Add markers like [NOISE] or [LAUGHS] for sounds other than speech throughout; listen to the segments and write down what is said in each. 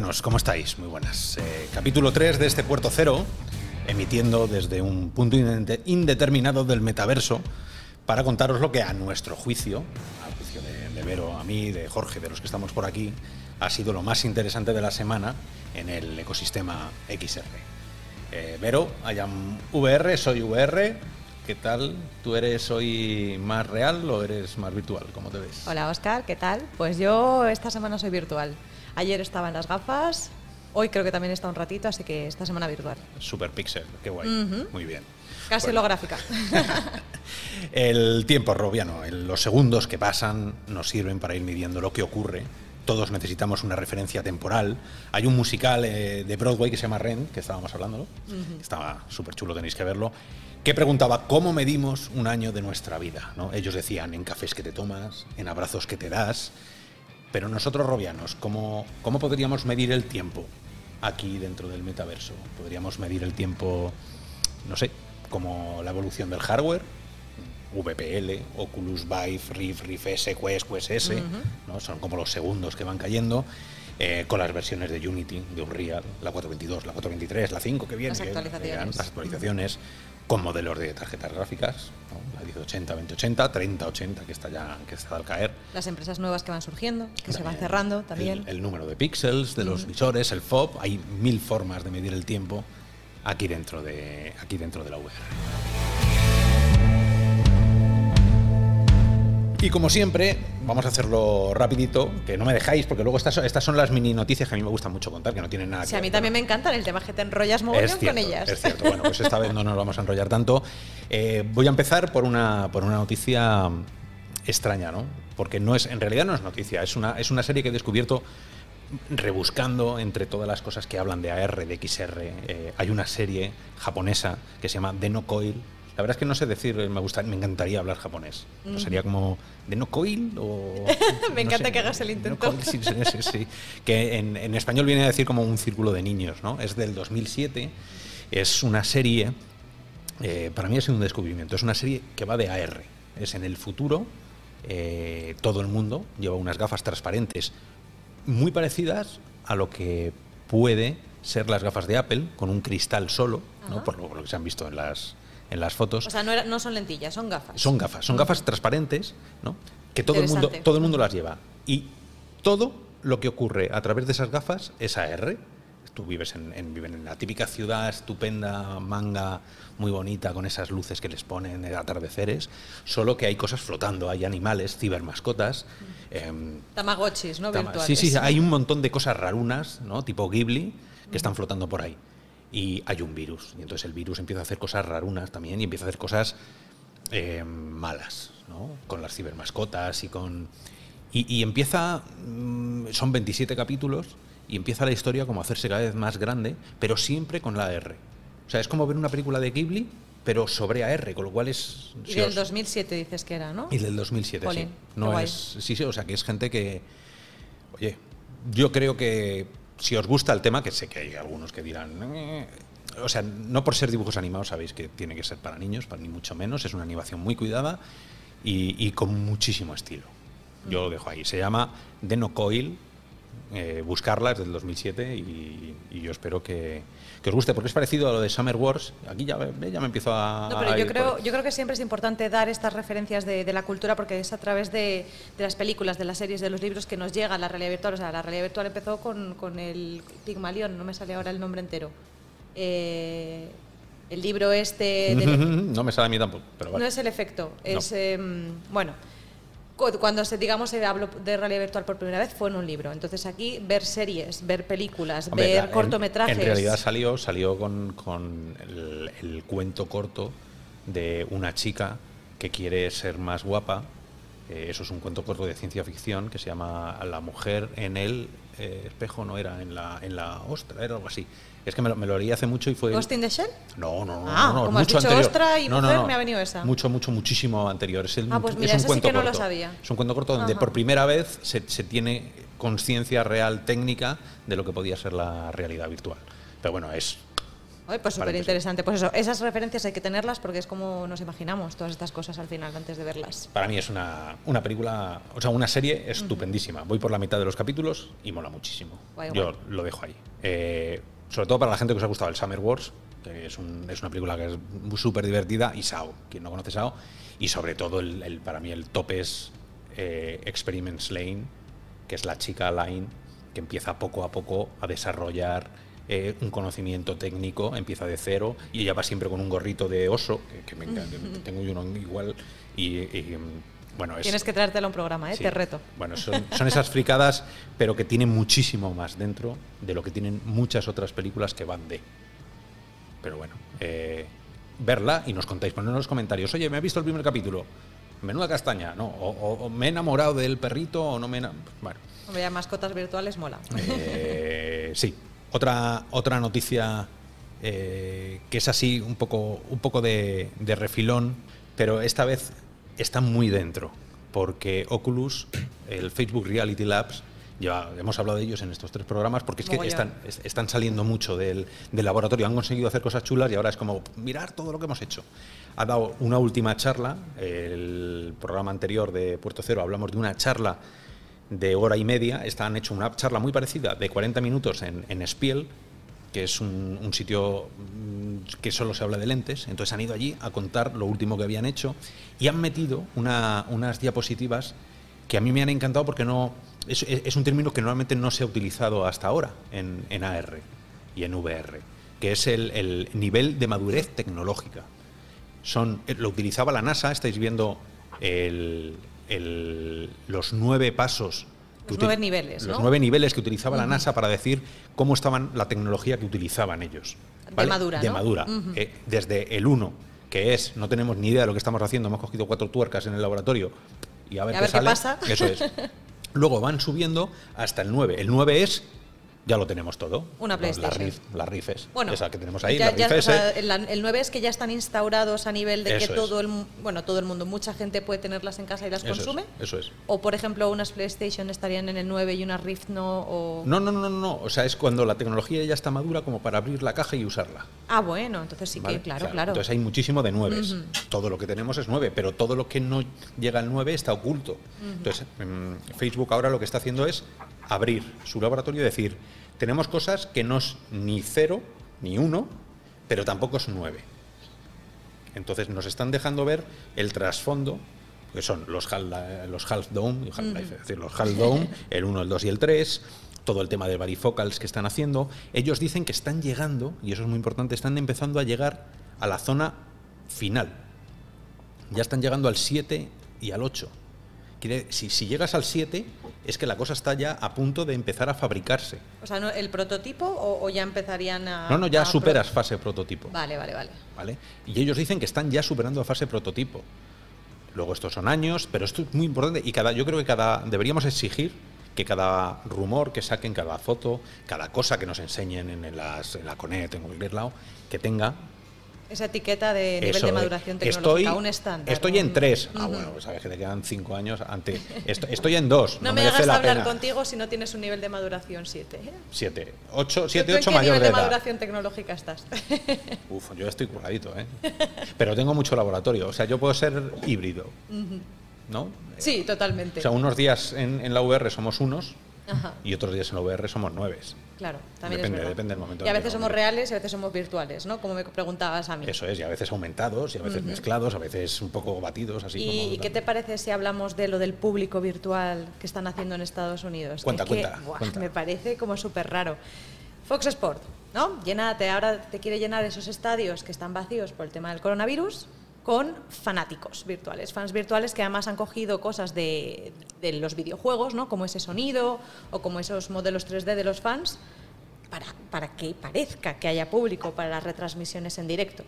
Robianos, ¿cómo estáis? Muy buenas. Eh, capítulo 3 de este Puerto Cero, emitiendo desde un punto indeterminado del metaverso para contaros lo que a nuestro juicio, a juicio de, de Vero, a mí, de Jorge, de los que estamos por aquí, ha sido lo más interesante de la semana en el ecosistema XR. Eh, Vero, am VR, soy VR. ¿Qué tal? ¿Tú eres hoy más real o eres más virtual? ¿Cómo te ves? Hola Oscar, ¿qué tal? Pues yo esta semana soy virtual. Ayer estaba en las gafas, hoy creo que también está un ratito, así que esta semana virtual. Super pixel, qué guay. Muy bien. Casi Bueno. holográfica. [LAUGHS] [LAUGHS] El tiempo, Robiano, los segundos que pasan nos sirven para ir midiendo lo que ocurre. Todos necesitamos una referencia temporal. Hay un musical eh, de Broadway que se llama Rent, que estábamos hablando, estaba súper chulo, tenéis que verlo, que preguntaba cómo medimos un año de nuestra vida. ¿no? Ellos decían en cafés que te tomas, en abrazos que te das, pero nosotros, Robianos, ¿cómo, ¿cómo podríamos medir el tiempo aquí dentro del metaverso? ¿Podríamos medir el tiempo, no sé, como la evolución del hardware? VPL, Oculus Vive, Rift, Rift S, Quest, Quest S, ¿no? son como los segundos que van cayendo, eh, con las versiones de Unity, de Unreal, la 422, la 423, la 5 que viene, Las que actualizaciones. las actualizaciones, con modelos de tarjetas gráficas, ¿no? la 1080, 2080, 3080, que está ya que está al caer. Las empresas nuevas que van surgiendo, que se van También cerrando también. El, el número de píxeles de los visores, el FOB, hay mil formas de medir el tiempo aquí dentro de, aquí dentro de la VR. Y como siempre, vamos a hacerlo rapidito, que no me dejáis, porque luego estas, estas son las mini noticias que a mí me gusta mucho contar, que no tienen nada Sí, que a mí ver, también me encantan el tema que te enrollas es cierto, con ellas. Es cierto. Bueno, pues esta vez no nos vamos a enrollar tanto. Eh, voy a empezar por una, por una noticia extraña, ¿no? Porque no es, en realidad no es noticia, es una, es una serie que he descubierto rebuscando entre todas las cosas que hablan de AR, de XR. Eh, hay una serie japonesa que se llama The No Coil. La verdad es que no sé decir, me, gusta, me encantaría hablar japonés. ¿No Sería como The No Coil o... [LAUGHS] Me no encanta que hagas el No intento. Coil, sí, sí, sí, sí. Que en, en español viene a decir como un círculo de niños, ¿no? Es del 2007. Es una serie, eh, para mí ha sido un descubrimiento, es una serie que va de AR. Es en el futuro, eh, todo el mundo lleva unas gafas transparentes muy parecidas a lo que puede ser las gafas de Apple, con un cristal solo, ¿no? Ajá. por, lo, por lo que se han visto en las, en las fotos. O sea, no, era- no son lentillas, son gafas. Son gafas, son gafas transparentes, ¿no? Que todo el mundo, todo el mundo las lleva. Y todo lo que ocurre a través de esas gafas es AR. Tú vives en, en- viven en la típica ciudad estupenda, manga, muy bonita, con esas luces que les ponen de atardeceres, solo que hay cosas flotando, hay animales, cibermascotas. em, Tamagotchis, ¿no? Tama- Virtuales. Sí, sí, hay un montón de cosas rarunas, ¿no? Tipo Ghibli, que están flotando por ahí. Y hay un virus. Y entonces el virus empieza a hacer cosas rarunas también y empieza a hacer cosas eh, malas, ¿no? Con las cibermascotas y con. Y, y empieza. mm, son 27 capítulos y empieza la historia como a hacerse cada vez más grande, pero siempre con la AR. O sea, es como ver una película de Ghibli, pero sobre AR, con lo cual es. Y si del os- 2007 dices que era, ¿no? y del 2007, Jolín, sí. No es, sí, sí, o sea, que es gente que. Oye, yo creo que si os gusta el tema, que sé que hay algunos que dirán. "Eh", o sea, no por ser dibujos animados sabéis que tiene que ser para niños, para ni mucho menos. Es una animación muy cuidada y, con muchísimo estilo. Yo lo dejo ahí. Se llama The No Coil. eh, buscarla es del 2007 y, y yo espero que, que os guste porque es parecido a lo de Summer Wars. Aquí ya, ve- ya me empiezo a. No, pero a yo creo, yo creo que siempre es importante dar estas referencias de, de la cultura porque es a través de, de las películas, de las series, de los libros que nos llega la realidad virtual. O sea, la realidad virtual empezó con, con el Pigmalión, no me sale ahora el nombre entero. Eh, el libro este... del- [LAUGHS] no me sale a mí tampoco, pero vale. No es el efecto, No. es... em, bueno, cuando se, digamos, se habló de realidad virtual por primera vez fue en un libro. Entonces aquí ver series, ver películas, Hombre, ver la- en- cortometrajes... En, realidad salió, salió con, con el, el cuento corto de una chica que quiere ser más guapa. Eh, eso es un cuento corto de ciencia ficción que se llama La mujer en el eh, espejo, no era en la, en la ostra, era algo así. Es que me lo, me lo leí hace mucho y fue. Ghost in the Shell. No, no, no, Ah, no, no, como has mucho dicho anterior. ostra y No, mujer, no. me ha venido esa. Mucho, mucho, muchísimo anterior. Es, el- Ah, pues es mira, un ese sí cuento que no lo corto. sabía. Es un cuento corto donde Ajá. por primera vez se, se tiene conciencia real técnica de lo que podía ser la realidad virtual. Pero bueno, es pues súper interesante. Pues eso, esas referencias hay que tenerlas porque es como nos imaginamos todas estas cosas al final antes de verlas. Para mí es una, una película, o sea, una serie estupendísima. Voy por la mitad de los capítulos y mola muchísimo. Yo lo dejo ahí. Eh, sobre todo para la gente que os ha gustado el Summer Wars, que es, es una película que es súper divertida, y Sao, quien no conoce Sao, y sobre todo el, para mí el top es eh, Experiments Lane, que es la chica Line que empieza poco a poco a desarrollar eh, un conocimiento técnico, empieza de cero y ella va siempre con un gorrito de oso, que, me encanta, tengo uno igual y, bueno, Tienes que traértelo a un programa, ¿eh? te reto. Bueno, son, esas fricadas, pero que tienen muchísimo más dentro de lo que tienen muchas otras películas que van de. Pero bueno, eh, verla y nos contáis, poner en los comentarios, oye, me ha visto el primer capítulo, menuda castaña, no, o, me he enamorado del perrito o no me he Bueno. Hombre, mascotas virtuales mola. Eh, sí, otra, otra noticia eh, que es así un poco, un poco de, refilón, pero esta vez está muy dentro, porque Oculus, el Facebook Reality Labs, ya hemos hablado de ellos en estos tres programas, porque es que están, están saliendo mucho del, del, laboratorio, han conseguido hacer cosas chulas y ahora es como mirar todo lo que hemos hecho. Ha dado una última charla, el programa anterior de Puerto Cero hablamos de una charla de hora y media. Esta han hecho una charla muy parecida de 40 minutos en, en Spiel, que es un, sitio mm, que solo se habla de lentes. Entonces han ido allí a contar lo último que habían hecho y han metido unas diapositivas que a mí me han encantado porque no es, un término que normalmente no se ha utilizado hasta ahora en, AR y en VR, que es el, el nivel de madurez tecnológica. Son, lo utilizaba la NASA, estáis viendo los nueve pasos. Los nueve niveles. Los nueve niveles que utilizaba la NASA para decir cómo estaban la tecnología que utilizaban ellos. De madura. De madura. Eh, desde el 1, que es no tenemos ni idea de lo que estamos haciendo, hemos cogido cuatro tuercas en el laboratorio y a ver, qué, pasa. Eso es. [LAUGHS] Luego van subiendo hasta el 9. El 9 es ya lo tenemos todo. Una PlayStation. Las RIF, bueno, esa que tenemos ahí. el, 9 es que ya están instaurados a nivel de que todo el bueno todo el mundo, mucha gente puede tenerlas en casa y las consume. eso es. O por ejemplo unas PlayStation estarían en el 9 y unas Rift no. O... No, no, no, no, O sea, es cuando la tecnología ya está madura como para abrir la caja y usarla. Ah, bueno, entonces sí que, claro, claro. Entonces hay muchísimo de 9. Todo lo que tenemos es 9, pero todo lo que no llega al 9 está oculto. Entonces, mm, Facebook ahora lo que está haciendo es abrir su laboratorio y decir, tenemos cosas que no es ni cero ni uno, pero tampoco es nueve. Entonces nos están dejando ver el trasfondo, que son los, los Half Dome, es decir, los Half Dome, el 1, el 2 y el 3, todo el tema de varifocals que están haciendo. Ellos dicen que están llegando, y eso es muy importante, están empezando a llegar a la zona final. Ya están llegando al 7 y al 8 si, llegas al 7, es que la cosa está ya a punto de empezar a fabricarse. O sea, ¿el prototipo o, ya empezarían a.? No, no, ya superas fase prototipo. Vale, vale, vale, vale. Y ellos dicen que están ya superando a fase prototipo. Luego estos son años, pero esto es muy importante y cada, yo creo que cada deberíamos exigir que cada rumor que saquen, cada foto, cada cosa que nos enseñen en, las, en la CONET, en cualquier lado, que tenga esa etiqueta de nivel de maduración tecnológica, un estándar. Estoy en tres. Ah, bueno, pues sabes que te quedan cinco años. Ante, estoy, en dos. No, me hagas hablar contigo si no tienes un nivel de maduración siete. ¿eh? Siete. Ocho, siete, ocho mayor nivel de, de maduración tecnológica estás? [LAUGHS] Uf, yo estoy curradito, ¿eh? [LAUGHS] Pero tengo mucho laboratorio. O sea, yo puedo ser híbrido. ¿No? Sí, totalmente. O sea, unos días en, en la VR somos unos y otros días en la VR somos nueve. Claro, también depende, depende del momento. Y a veces somos reales y a veces somos virtuales, ¿no? Como me preguntabas a mí. Eso es, y a veces aumentados, y a veces mezclados, a veces un poco batidos, así ¿Y, qué te parece si hablamos de lo del público virtual que están haciendo en Estados Unidos? Cuenta, cuenta, Me parece como súper raro. Fox Sport, ¿no? Llénate, ahora te quiere llenar esos estadios que están vacíos por el tema del coronavirus con fanáticos virtuales, fans virtuales que además han cogido cosas de, los videojuegos, ¿no? como ese sonido o como esos modelos 3D de los fans, para, para que parezca que haya público para las retransmisiones en directo.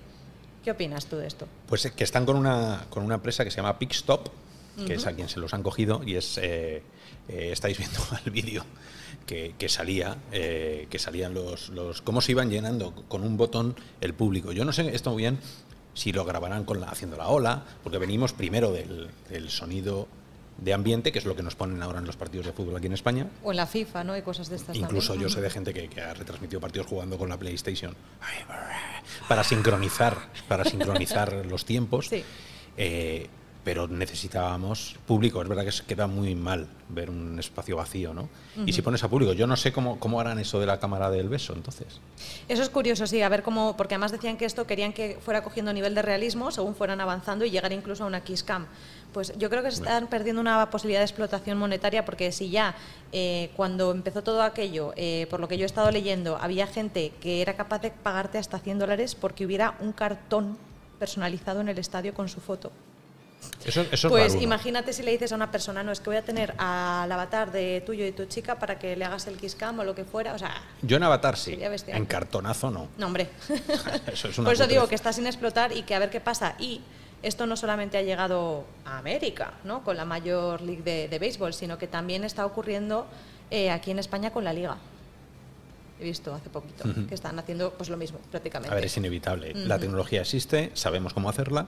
¿Qué opinas tú de esto? Pues que están con una, con una empresa que se llama Pixstop, que es a quien se los han cogido, y es eh, eh, estáis viendo [LAUGHS] el vídeo que, salía, eh, que salían los, los, cómo se iban llenando con un botón el público. Yo no sé esto muy bien si lo grabarán con la, haciendo la ola, porque venimos primero del, sonido de ambiente, que es lo que nos ponen ahora en los partidos de fútbol aquí en España. O en la FIFA, ¿no? Y cosas de estas Incluso también. yo sé de gente que, que ha retransmitido partidos jugando con la PlayStation Ay, para sincronizar, para sincronizar [LAUGHS] los tiempos. Sí. Eh, pero necesitábamos público. Es verdad que se queda muy mal ver un espacio vacío, ¿no? Y si pones a público, yo no sé cómo, cómo harán eso de la cámara del beso, entonces. Eso es curioso, sí, a ver cómo, porque además decían que esto querían que fuera cogiendo nivel de realismo según fueran avanzando y llegar incluso a una kiss cam. Pues yo creo que se están perdiendo una posibilidad de explotación monetaria porque si ya eh, cuando empezó todo aquello, eh, por lo que yo he estado leyendo, había gente que era capaz de pagarte hasta 100 dólares porque hubiera un cartón personalizado en el estadio con su foto. Eso, eso Pues imagínate si le dices a una persona, no, es que voy a tener al avatar de tuyo y tu chica para que le hagas el kiss cam o lo que fuera, o sea, Yo en Avatar sí, en cartonazo no. no hombre. [LAUGHS] Eso es una Por eso digo que está sin explotar y que a ver qué pasa. Y esto no solamente ha llegado a América, ¿no? Con la mayor league de, de béisbol, sino que también está ocurriendo eh, aquí en España con la liga. He visto hace poquito que están haciendo pues lo mismo prácticamente. A ver, es inevitable. La tecnología existe, sabemos cómo hacerla.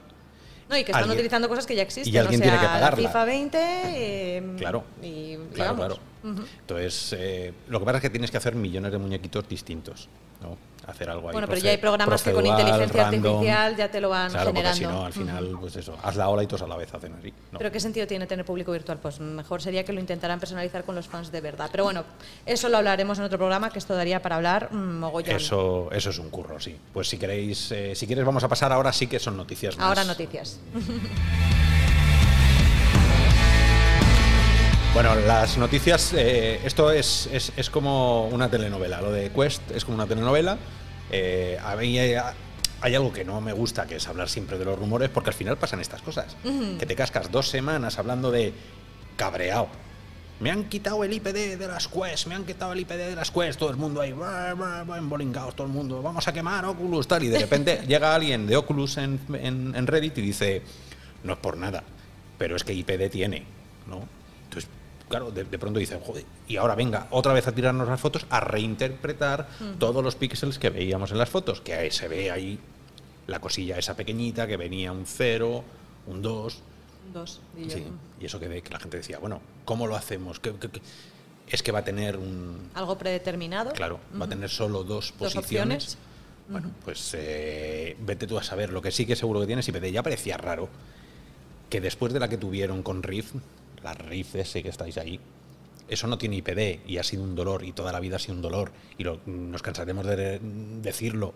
No, y que están Alguien- utilizando cosas que ya existen. y alguien o sea, tiene que la pagarla. FIFA 20. eh, Claro. Y, Claro, claro. Entonces, eh, lo que pasa es que tienes que hacer millones de muñequitos distintos. ¿no? Hacer algo ahí. Bueno, pero ya hay programas que con inteligencia random. artificial ya te lo van Claro, porque generando. si no, al final, pues eso, haz la ola y todos a la vez hacen así. ¿no? Pero ¿qué sentido tiene tener público virtual? Pues mejor sería que lo intentaran personalizar con los fans de verdad. Pero bueno, eso lo hablaremos en otro programa, que esto daría para hablar mm, mogollón. Eso, eso es un curro, sí. Pues si queréis, eh, si quieres vamos a pasar ahora sí que son noticias más. Ahora noticias. [LAUGHS] Bueno, las noticias, eh, esto es, es, es como una telenovela. Lo de Quest es como una telenovela. Eh, a mí eh, hay algo que no me gusta, que es hablar siempre de los rumores, porque al final pasan estas cosas. Que te cascas dos semanas hablando de cabreado. Me han quitado el IPD de las Quest, me han quitado el IPD de las Quest, todo el mundo ahí, embolingados, todo el mundo, vamos a quemar Oculus, tal, y de repente [LAUGHS] llega alguien de Oculus en, en- en Reddit y dice, no es por nada, pero es que IPD tiene, ¿no? Claro, de, de pronto dicen, joder, y ahora venga otra vez a tirarnos las fotos, a reinterpretar todos los píxeles que veíamos en las fotos, que ahí se ve ahí la cosilla esa pequeñita, que venía un 0, un 2, Dos. yo. Sí, y eso que, ve, que la gente decía, bueno, ¿cómo lo hacemos? ¿Qué- qué- qué? Es que va a tener un... Algo predeterminado. Claro, va a tener solo dos Dos posiciones. opciones. Bueno, pues eh, vete tú a saber. Lo que sí que seguro que tienes, y ya parecía raro que después de la que tuvieron con Rift, la Rift ese que estáis ahí, eso no tiene IPD y ha sido un dolor y toda la vida ha sido un dolor y lo- nos cansaremos de decirlo.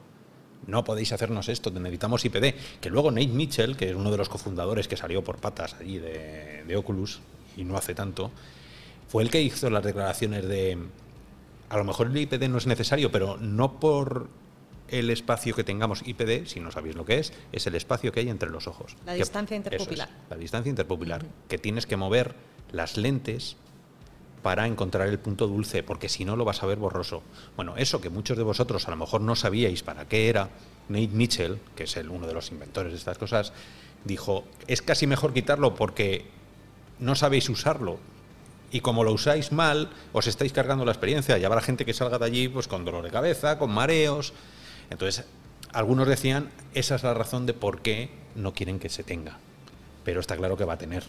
No podéis hacernos esto, necesitamos IPD. Que luego Nate Mitchell, que es uno de los cofundadores que salió por patas allí de, de Oculus y no hace tanto, fue el que hizo las declaraciones de a lo mejor el IPD no es necesario, pero no por el espacio que tengamos IPD, si no sabéis lo que es, es el espacio que hay entre los ojos. La Que- distancia es, interpupilar. la distancia interpupilar, que tienes que mover las lentes para encontrar el punto dulce, porque si no lo vas a ver borroso. Bueno, eso que muchos de vosotros a lo mejor no sabíais para qué era, Nate Mitchell, que es el, uno de los inventores de estas cosas, dijo, es casi mejor quitarlo porque no sabéis usarlo. Y como lo usáis mal, os estáis cargando la experiencia y habrá gente que salga de allí pues, con dolor de cabeza, con mareos. Entonces, algunos decían, esa es la razón de por qué no quieren que se tenga. Pero está claro que va a tener.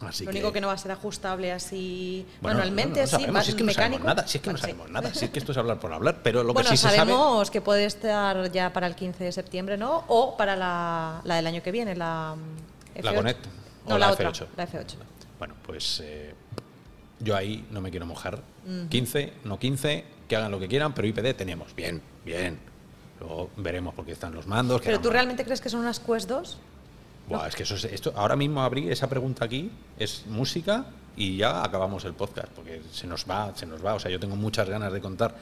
Así Lo único que no va a ser ajustable así bueno, manualmente, no, no sí, sabemos, más si es que no mecánico. sabemos nada, si es que no Bueno, sí. sabemos nada, si es que esto es hablar por hablar, pero lo bueno, que sí se sabe... sabemos que puede estar ya para el 15 de septiembre, ¿no? O para la, la del año que viene, la mm, La F8. Connect No, o la, la otra, F8. la F8. Bueno, pues eh, yo ahí no me quiero mojar. 15, no 15, que hagan lo que quieran, pero IPD tenemos. Bien, bien. Luego veremos porque están los mandos. ¿Pero tú realmente crees que son unas Quest 2? Buah, es que eso es, esto, ahora mismo abrí esa pregunta aquí, es música y ya acabamos el podcast, porque se nos va, se nos va. O sea, yo tengo muchas ganas de contar,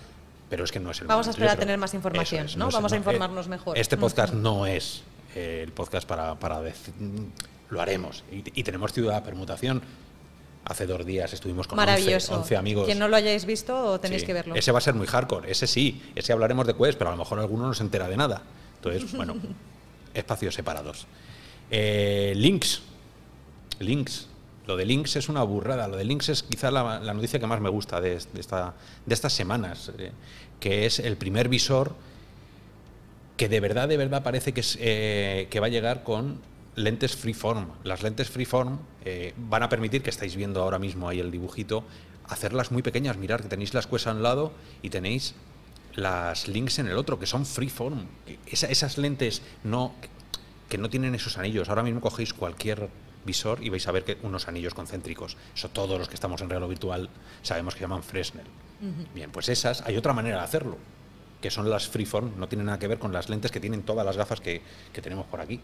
pero es que no es el Vamos a esperar a tener más información, es, ¿no? Vamos a eh, informarnos mejor. Este podcast no es eh, el podcast para, para decir, lo haremos. Y, y tenemos Ciudad Permutación. Hace dos días estuvimos con 11, Maravilloso. 11 amigos. Quien no lo hayáis visto, tenéis Sí, que verlo. Ese va a ser muy hardcore, ese sí, ese hablaremos de Quest, pero a lo mejor alguno no se entera de nada. Entonces, [LAUGHS] bueno, espacios separados. Eh, links. Links. Lo de Links es una burrada. Lo de Links es quizá la, la noticia que más me gusta de, de esta, de estas semanas, eh, que es el primer visor que de verdad, de verdad parece que, es, eh, que va a llegar con lentes freeform. Las lentes freeform eh, van a permitir, que estáis viendo ahora mismo ahí el dibujito, hacerlas muy pequeñas. Mirad que tenéis las cuesas a un lado y tenéis las links en el otro, que son freeform. Esa, esas lentes no, que no tienen esos anillos. Ahora mismo cogéis cualquier visor y vais a ver que unos anillos concéntricos. Eso todos los que estamos en real o virtual sabemos que llaman Fresnel. Bien, pues esas, hay otra manera de hacerlo, que son las freeform, no tienen nada que ver con las lentes que tienen todas las gafas que, que tenemos por aquí,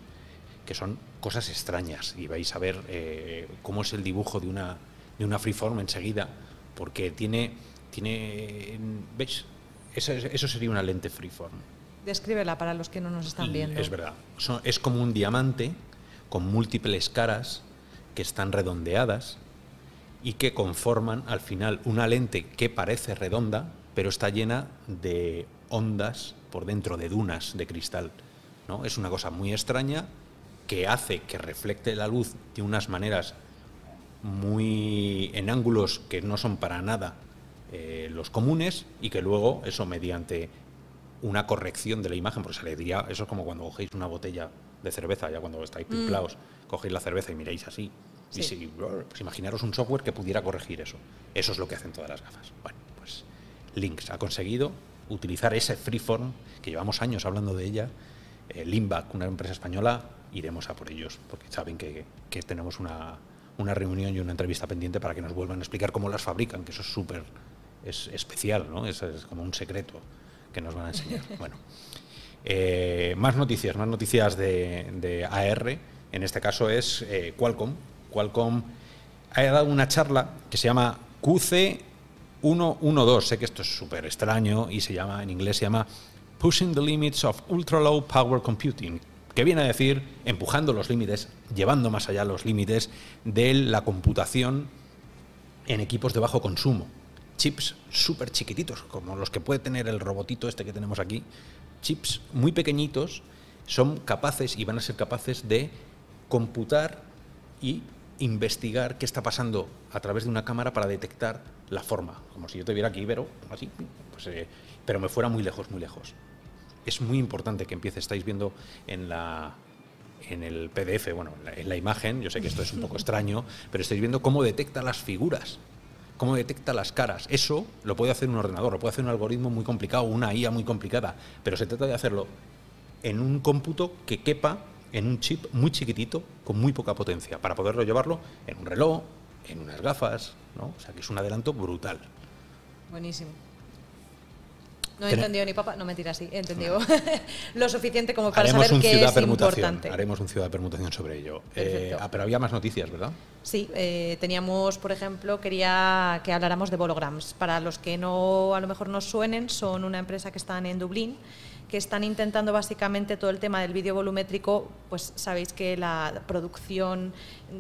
que son cosas extrañas y vais a ver eh, cómo es el dibujo de una, de una freeform enseguida, porque tiene, tiene ¿veis? Eso, eso sería una lente freeform. Descríbela para los que no nos están viendo. Es verdad. es como un diamante con múltiples caras que están redondeadas y que conforman al final una lente que parece redonda, pero está llena de ondas por dentro, de dunas de cristal. ¿no? Es una cosa muy extraña que hace que reflecte la luz de unas maneras muy en ángulos que no son para nada eh, los comunes y que luego eso mediante una corrección de la imagen, porque se le diría, eso es como cuando cogéis una botella de cerveza, ya cuando estáis pimplaos, mm. cogéis la cerveza y miréis así. Y si, pues imaginaros un software que pudiera corregir eso. Eso es lo que hacen todas las gafas. Bueno, pues Lynx ha conseguido utilizar ese freeform, que llevamos años hablando de ella, eh, Limbac, una empresa española, iremos a por ellos, porque saben que, que tenemos una, una, reunión y una entrevista pendiente para que nos vuelvan a explicar cómo las fabrican, que eso es súper es especial, ¿no? Es, es como un secreto que nos van a enseñar. [LAUGHS] Bueno, eh, más noticias, más noticias de, AR. En este caso es eh, Qualcomm. Qualcomm ha dado una charla que se llama QC112. Sé que esto es súper extraño y se llama, en inglés se llama Pushing the Limits of Ultra Low Power Computing, que viene a decir empujando los límites, llevando más allá los límites de la computación en equipos de bajo consumo chips súper chiquititos, como los que puede tener el robotito este que tenemos aquí, chips muy pequeñitos, son capaces y van a ser capaces de computar y investigar qué está pasando a través de una cámara para detectar la forma. Como si yo te viera aquí, Ibero, así, pues, eh, pero me fuera muy lejos, muy lejos. Es muy importante que empiece, estáis viendo en la, en el PDF, bueno, en la imagen, yo sé que esto es un poco [LAUGHS] extraño, pero estáis viendo cómo detecta las figuras cómo detecta las caras. Eso lo puede hacer un ordenador, lo puede hacer un algoritmo muy complicado, una IA muy complicada, pero se trata de hacerlo en un cómputo que quepa en un chip muy chiquitito, con muy poca potencia, para poderlo llevarlo en un reloj, en unas gafas, ¿no? O sea que es un adelanto brutal. Buenísimo. No he entendido ni papá, no mentira, sí, he entendido [LAUGHS] lo suficiente como para saber que es importante. Haremos un ciudad de permutación sobre ello. Eh, ah, pero había más noticias, ¿verdad? Sí, eh, teníamos, por ejemplo, quería que habláramos de Bolograms. Para los que no a lo mejor nos suenen, son una empresa que están en Dublín que están intentando básicamente todo el tema del vídeo volumétrico, pues sabéis que la producción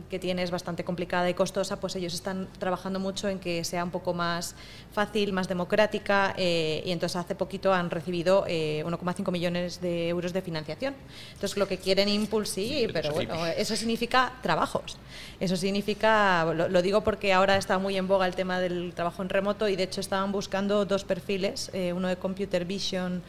que tiene es bastante complicada y costosa, pues ellos están trabajando mucho en que sea un poco más fácil, más democrática eh, y entonces hace poquito han recibido 1,5 eh, millones de euros de financiación. Entonces lo que quieren impulsar, pero bueno, eso significa trabajos. Eso significa, lo, lo, digo porque ahora está muy en boga el tema del trabajo en remoto y de hecho estaban buscando dos perfiles, eh, uno de Computer Vision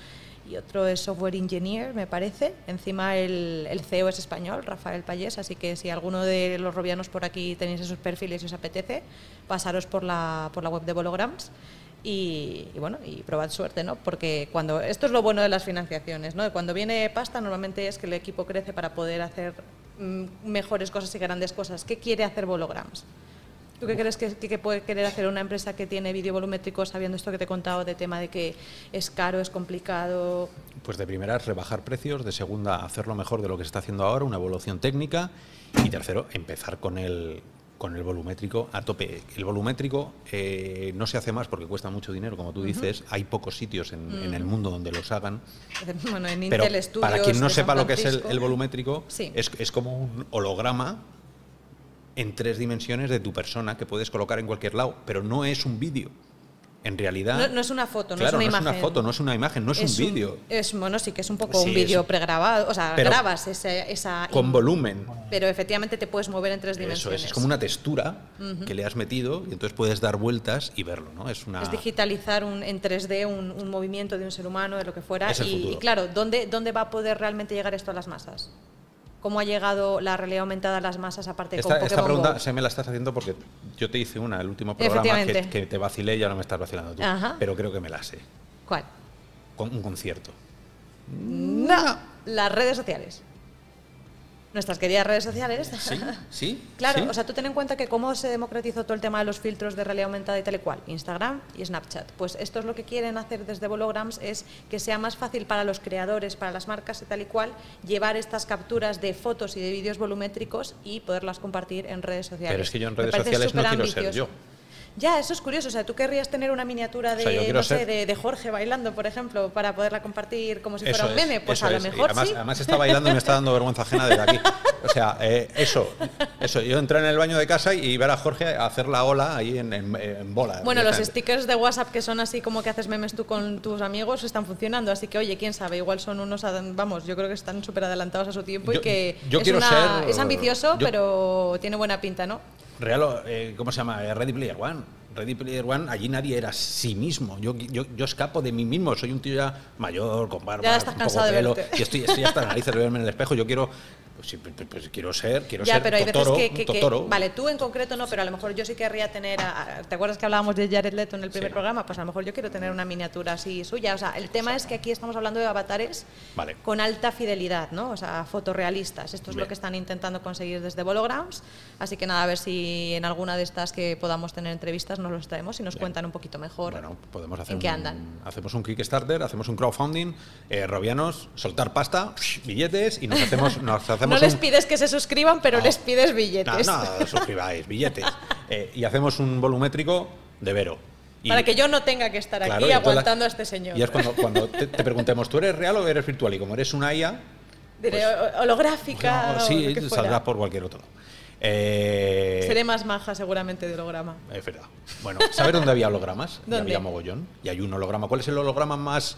y otro es Software Engineer, me parece. Encima el, CEO es español, Rafael Payés, así que si alguno de los robianos por aquí tenéis esos perfiles y os apetece, pasaros por la, por la web de Bolograms. Y, bueno, y probad suerte, ¿no? Porque cuando esto es lo bueno de las financiaciones, ¿no? Cuando viene pasta normalmente es que el equipo crece para poder hacer mm, mejores cosas y grandes cosas. ¿Qué quiere hacer Bolograms? ¿Tú qué crees que, puede querer hacer una empresa que tiene vídeo volumétrico sabiendo esto que te he contado de tema de que es caro, es complicado? Pues de primera es rebajar precios, de segunda hacerlo mejor de lo que se está haciendo ahora, una evolución técnica y tercero empezar con el, con el volumétrico a tope. El volumétrico eh, no se hace más porque cuesta mucho dinero, como tú dices. Hay pocos sitios en, el mundo donde los hagan. [LAUGHS] Bueno, en Pero Intel para quien no sepa lo que es el, volumétrico, es, es, como un holograma en tres dimensiones de tu persona que puedes colocar en cualquier lado, pero no es un vídeo. En realidad. No, es una foto, no es una imagen. No es una foto, no es una imagen, no es, un vídeo. Es, bueno, sí que es un poco un vídeo pregrabado. O sea, grabas esa. Con volumen. Pero efectivamente te puedes mover en tres dimensiones. Eso es, es como una textura que le has metido y entonces puedes dar vueltas y verlo, ¿no? Es, una... es digitalizar un, en 3D un, movimiento de un ser humano, de lo que fuera. y, y, claro, ¿dónde, ¿dónde va a poder realmente llegar esto a las masas? Cómo ha llegado la realidad aumentada a las masas aparte esta, con Pokémon esta pregunta Go. se me la estás haciendo porque yo te hice una el último programa que, te vacilé y ya no me estás vacilando tú. Ajá. Pero creo que me la sé. ¿Cuál? Con un concierto. No. Las redes sociales. Nuestras queridas redes sociales. ¿Sí? ¿Sí? [LAUGHS] Claro, ¿Sí? o sea, tú ten en cuenta que cómo se democratizó todo el tema de los filtros de realidad aumentada y tal y cual, Instagram y Snapchat. Pues esto es lo que quieren hacer desde Volograms, es que sea más fácil para los creadores, para las marcas y tal y cual, llevar estas capturas de fotos y de vídeos volumétricos y poderlas compartir en redes sociales. Pero es que yo en redes sociales no quiero ser yo. Ya, eso es curioso. O sea, tú querrías tener una miniatura de, O sea, no sé, de, de Jorge bailando, por ejemplo, para poderla compartir como si Eso fuera un es, meme. Pues a lo es. Mejor además, sí. además está bailando y me está dando vergüenza ajena desde aquí. O sea, eh, eso, eso. Yo entré en el baño de casa y ver a Jorge hacer la ola ahí en, en- en bola. Bueno, los stickers de WhatsApp que son así como que haces memes tú con tus amigos están funcionando, así que oye, quién sabe, igual son unos, vamos, yo creo que están súper adelantados a su tiempo Yo- y que yo es, quiero una- ser- es ambicioso, yo- pero tiene buena pinta, ¿no? Real, eh, ¿cómo se llama? Eh, Ready Player One. Ready Player One, allí nadie era sí mismo. Yo, yo, yo escapo de mí mismo. Soy un tío ya mayor, con barba, Ya estás un poco cansado de pelo. Y estoy, estoy hasta la nariz de verme en el espejo. Yo quiero, pues, sí, pues, quiero ser, quiero ya, ser pero hay Totoro, veces que, que- que- Totoro. Vale, tú en concreto no, pero a lo mejor yo sí querría tener. a- ¿Te acuerdas que hablábamos de Jared Leto en el primer Sí. programa? Pues a lo mejor yo quiero tener una miniatura así suya. O sea, el tema es que aquí estamos hablando de avatares Vale. con alta fidelidad, ¿no? O sea, fotorrealistas. Esto es Bien. lo que están intentando conseguir desde Volograms. Así que nada, a ver si en alguna de estas que podamos tener entrevistas nos los traemos y nos Bien. cuentan un poquito mejor Bueno, podemos hacer en qué andan. Hacemos un Kickstarter, hacemos un crowdfunding, eh, Robianos, soltar pasta, billetes y nos hacemos, [LAUGHS] nos hacemos No les un- pides que se suscriban, pero No. les pides No, billetes. no, suscribáis, billetes. [LAUGHS] Eh, y hacemos un volumétrico de Vero. Y- Para que yo no tenga que estar Claro, aquí la- aguantando a este señor. Y es cuando, cuando te, te preguntemos, ¿tú eres real o eres virtual? Y como eres una IA, Diré, "O- holográfica. no, o sí, saldrás por cualquier otro lado. Eh, Seré más maja seguramente de holograma. Es verdad. Bueno, ¿sabes dónde había hologramas? Y ¿Dónde? había mogollón. Y hay un holograma. ¿Cuál es el holograma más,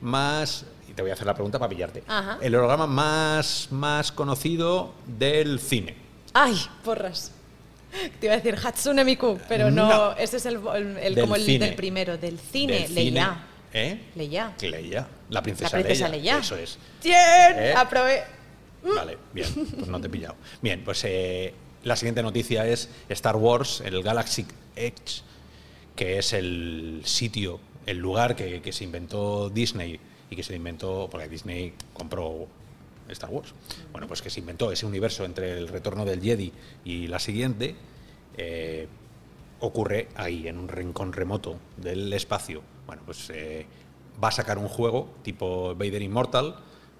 más y te voy a hacer la pregunta para pillarte? Ajá. El holograma más, más conocido del cine. ¡Ay, porras! Te iba a decir Hatsune Miku, pero no, No. ese es el, el- el- Del como el cine. del primero, del cine, Del Leia. cine. ¿Eh? Leia. Leia. La princesa, La princesa Leia. Leia. Eso es. ¡Bien! ¿Eh? Aprobé. Vale, bien, pues no te he pillado. Bien, pues eh, la siguiente noticia es Star Wars, el Galaxy Edge, que es el sitio, el lugar que, que se inventó Disney y que se inventó, porque Disney compró Star Wars. Bueno, pues que se inventó ese universo entre el retorno del Jedi y la siguiente, eh, ocurre ahí, en un rincón remoto del espacio. Bueno, pues eh, va a sacar un juego tipo Vader Immortal,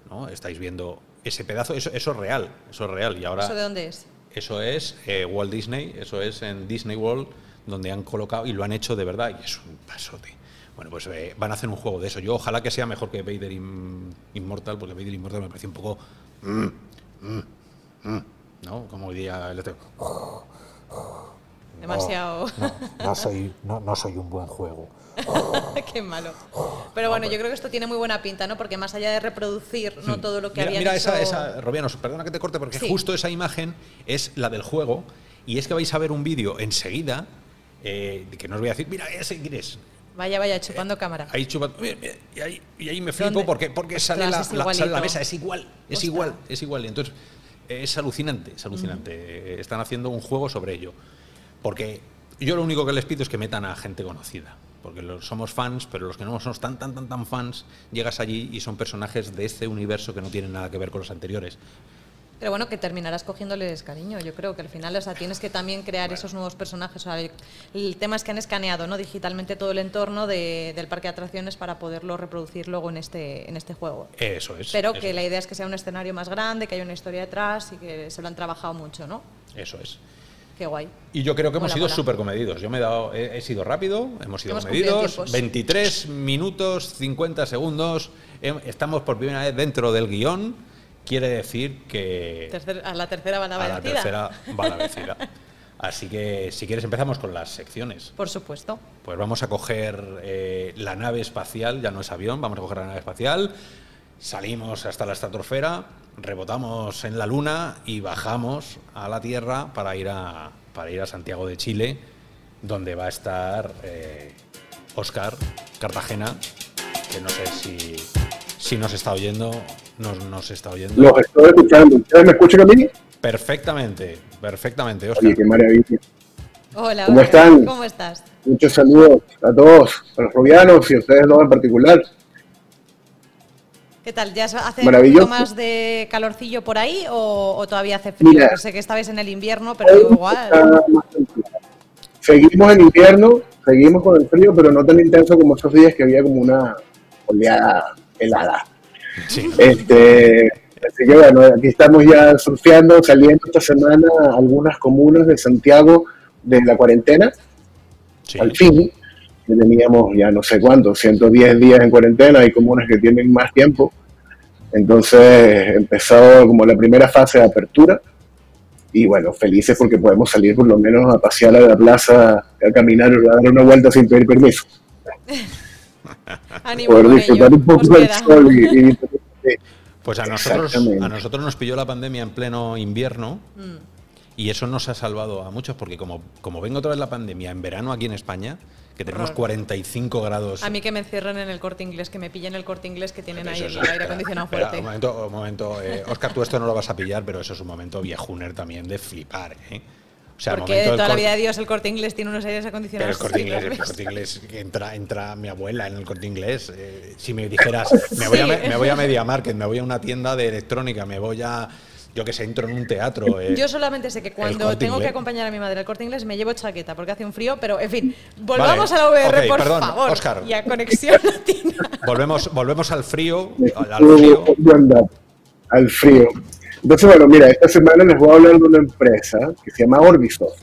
¿no? Estáis viendo ese pedazo, eso, eso es real, eso es real. Y ahora ¿Eso de dónde es? eso es eh, Walt Disney, eso es en Disney World, donde han colocado y lo han hecho de verdad y es un pasote. Bueno, pues eh, van a hacer un juego de eso. Yo ojalá que sea mejor que Vader Im- Immortal, porque Vader Immortal me parece un poco... mm, mm, mm, ¿No? Como diría el otro. Demasiado. No, no soy, no, no soy un buen juego. [LAUGHS] Qué malo. Pero bueno, yo creo que esto tiene muy buena pinta, ¿no? Porque más allá de reproducir no todo lo que Hmm. mira, hecho... esa, esa, Robianos, perdona que te corte, porque Sí. justo esa imagen es la del juego y es que vais a ver un vídeo enseguida, eh, que no os voy a decir, mira, ese quién es. Vaya, vaya, chupando cámara. Ahí chupa- mira, mira, y, ahí, y ahí me flipo ¿Dónde? porque, porque sale, la, la- sale la igualito. mesa, es igual, es Ostras. igual, es igual. Entonces eh, es alucinante, es alucinante. Eh, Están haciendo un juego sobre ello. Porque yo lo único que les pido es que metan a gente conocida. Porque los, somos fans, pero los que no somos tan, tan, tan, tan fans, llegas allí y son personajes de este universo que no tienen nada que ver con los anteriores. Pero bueno, que terminarás cogiéndoles cariño. Yo creo que al final, o sea, tienes que también crear esos nuevos personajes. O sea, el tema es que han escaneado ¿no? digitalmente todo el entorno de- del parque de atracciones para poderlo reproducir luego en este, en este juego. Eso es. Pero eso que es, la idea es que sea un escenario más grande, que haya una historia detrás y que se lo han trabajado mucho, ¿no? Eso es. Qué guay. Y yo creo que hemos sido súper comedidos. Yo me he dado, he, he sido rápido, hemos sido Hemos comedidos. tiempos. 23 minutos, 50 segundos. Hem- Estamos por primera vez dentro del guion. Quiere decir que Tercer- a la tercera van a a la vencida. tercera [LAUGHS] va la vencida. Así que si quieres empezamos con las secciones. Por supuesto. Pues vamos a coger eh, la nave espacial, ya no es avión, vamos a coger la nave espacial, salimos hasta la estratosfera, rebotamos en la Luna y bajamos a la Tierra para ir a, para ir a Santiago de Chile, donde va a estar eh, Oscar Cartagena, que no sé si, si nos está oyendo, nos, nos está oyendo. Los estoy escuchando. ¿Ustedes me escuchan a mí? Perfectamente, perfectamente, Oscar. Oye, qué maravilla. Hola, ¿Cómo hola. están? ¿Cómo estás? Muchos saludos a todos, a los robianos y a ustedes dos en particular. ¿Qué tal? ¿Ya hace un poquito más de calorcillo por ahí o, o todavía hace frío? Mira. Sé que estabais en el invierno, pero Hoy igual. Seguimos en invierno, seguimos con el frío, pero no tan intenso como esos días que había como una oleada helada. Sí. Este, así que bueno, aquí estamos ya surfeando, saliendo esta semana a algunas comunas de Santiago de la cuarentena, sí. al fin, que teníamos ya no sé cuánto, 110 días en cuarentena, hay comunas que tienen más tiempo. Entonces empezó como la primera fase de apertura y bueno, felices porque podemos salir por lo menos a pasear a la plaza, a caminar, a dar una vuelta sin pedir permiso, [LAUGHS] [LAUGHS] Ánimo poder con disfrutar ello. un poco del sol y. [LAUGHS] Pues a nosotros, Exactamente. a nosotros nos pilló la pandemia en pleno invierno Mm. y eso nos ha salvado a muchos porque como, como vengo otra vez la pandemia en verano aquí en España, que tenemos Horror. 45 grados... A mí que me encierren en el corte inglés, que me pillen el corte inglés que tienen ahí el aire acondicionado espera, fuerte. Un momento, un momento. eh, Oscar, tú esto no lo vas a pillar, pero eso es un momento viejuner también de flipar, ¿eh? O sea, Porque de toda la vida de Dios el corte inglés tiene unos aires Pero acondicionados. el corte inglés, el corte inglés, entra, entra mi abuela en el corte inglés. eh, si me [LAUGHS] dijeras, me voy, a, Sí. me, me voy a Media Market, me voy a una tienda de electrónica, me voy a, yo que sé, entro en un teatro. eh, Yo solamente sé que cuando tengo que acompañar a mi madre al corte inglés me llevo chaqueta porque hace un frío, pero en fin, volvamos Vale, a la VR, por perdón, favor. Óscar. Y a Conexión [LAUGHS] Latina. volvemos, volvemos al frío, al frío. Entonces, bueno, mira, esta semana les voy a hablar de una empresa que se llama Orbisoft.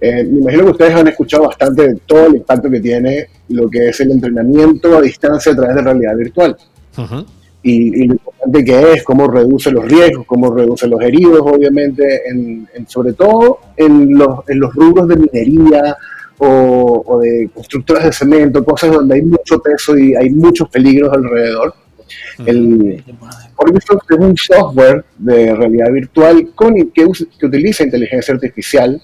Eh, me imagino que ustedes han escuchado bastante de todo el impacto que tiene lo que es el entrenamiento a distancia a través de realidad virtual. Ujú. Y, y lo importante que es, cómo reduce los riesgos, cómo reduce los heridos, obviamente, en, en- sobre todo en los, en los rubros de minería o, o de constructoras de cemento, cosas donde hay mucho peso y hay muchos peligros alrededor. El Orbisoft es un software de realidad virtual con, que, que utiliza inteligencia artificial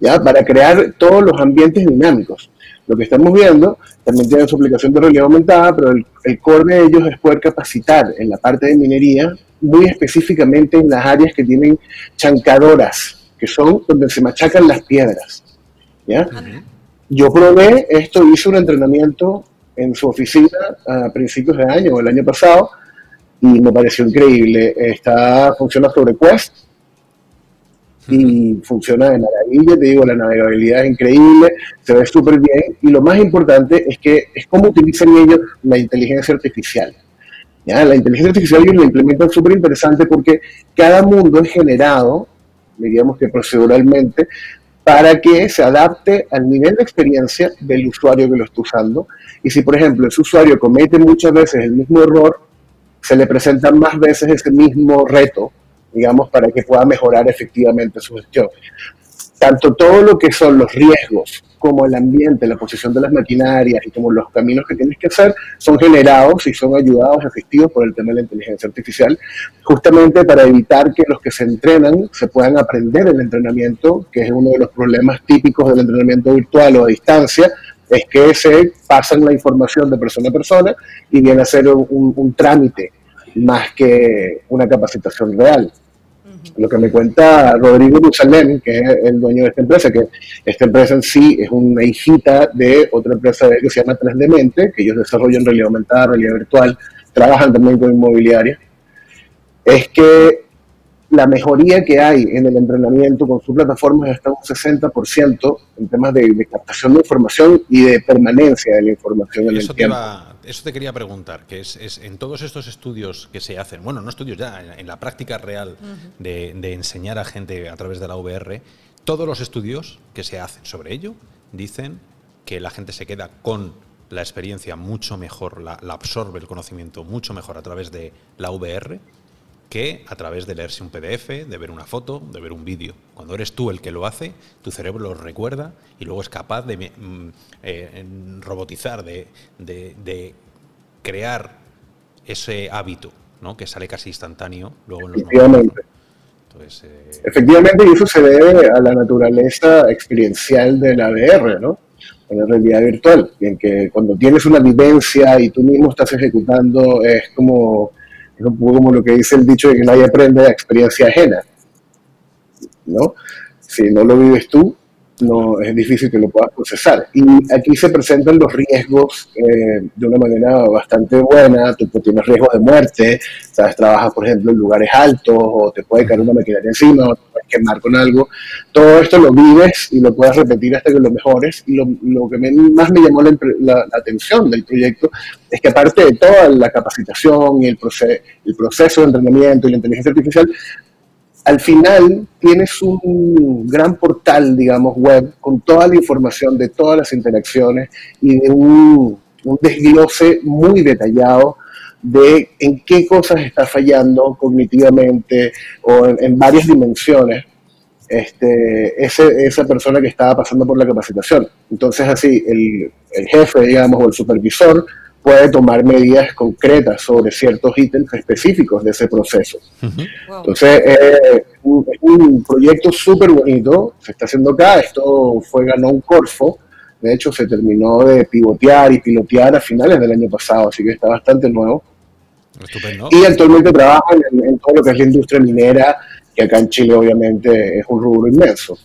¿ya? para crear todos los ambientes dinámicos. Lo que estamos viendo también tiene su aplicación de realidad aumentada, pero el, el core de ellos es poder capacitar en la parte de minería, muy específicamente en las áreas que tienen chancadoras, que son donde se machacan las piedras. ¿ya? Yo probé esto, hice un entrenamiento en su oficina a principios de año, el año pasado, y me pareció increíble. Está, funciona sobre Quest y funciona de maravilla, te digo, la navegabilidad es increíble, se ve súper bien, y lo más importante es que es cómo utilizan ellos la inteligencia artificial. ¿ya? La inteligencia artificial ellos la implementan súper interesante porque cada mundo es generado, diríamos que proceduralmente, para que se adapte al nivel de experiencia del usuario que lo está usando. Y si, por ejemplo, ese usuario comete muchas veces el mismo error, se le presenta más veces ese mismo reto, digamos, para que pueda mejorar efectivamente su gestión. Tanto todo lo que son los riesgos como el ambiente, la posición de las maquinarias y como los caminos que tienes que hacer son generados y son ayudados, asistidos por el tema de la inteligencia artificial, justamente para evitar que los que se entrenan se puedan aprender el entrenamiento, que es uno de los problemas típicos del entrenamiento virtual o a distancia, es que se pasan la información de persona a persona y viene a ser un, un- trámite más que una capacitación real. Lo que me cuenta Rodrigo Busalem, que es el dueño de esta empresa, que esta empresa en sí es una hijita de otra empresa que se llama 3D Mente, que ellos desarrollan realidad aumentada, realidad virtual, trabajan también con inmobiliaria, es que la mejoría que hay en el entrenamiento con su plataforma es hasta un 60% en temas de, de captación de información y de permanencia de la información en Eso el te, tiempo. Eso te quería preguntar, que es, es en todos estos estudios que se hacen, bueno, no estudios ya, en, en la práctica real de, de enseñar a gente a través de la VR, todos los estudios que se hacen sobre ello dicen que la gente se queda con la experiencia mucho mejor, la, la absorbe el conocimiento mucho mejor a través de la VR que a través de leerse un PDF, de ver una foto, de ver un vídeo. Cuando eres tú el que lo hace, tu cerebro lo recuerda y luego es capaz de mm, eh, robotizar, de, de- de crear ese hábito, ¿no? que sale casi instantáneo luego en los momentos. Efectivamente. Entonces, eh, Efectivamente, y eso se debe a la naturaleza experiencial de la VR, ¿no? En la realidad virtual, en que cuando tienes una vivencia y tú mismo estás ejecutando, es como Es un poco como lo que dice el dicho de que nadie aprende de experiencia ajena. ¿no? Si no lo vives tú, no es difícil que lo puedas procesar. Y aquí se presentan los riesgos eh, de una manera bastante buena. Tú tienes riesgos de muerte, sabes, trabajas, por ejemplo, en lugares altos o te puede caer una maquinaria encima o te puedes quemar con algo. Todo esto lo vives y lo puedes repetir hasta que lo mejores. Y lo, lo que me- más me llamó la, la- la atención del proyecto es que aparte de toda la capacitación y el, proce- el proceso de entrenamiento y la inteligencia artificial, al final tienes un gran portal, digamos, web con toda la información de todas las interacciones y de un, un desglose muy detallado de en qué cosas está fallando cognitivamente o en, varias dimensiones este, ese- esa persona que estaba pasando por la capacitación. Entonces así el, el jefe, digamos, o el supervisor puede tomar medidas concretas sobre ciertos ítems específicos de ese proceso. Wow. Entonces, eh, es un, un proyecto súper bonito, se está haciendo acá, esto fue, ganó un Corfo, de hecho se terminó de pivotear y pilotear a finales del año pasado, así que está bastante nuevo. Estupendo. Y actualmente trabaja en, en todo lo que es la industria minera, que acá en Chile obviamente es un rubro inmenso.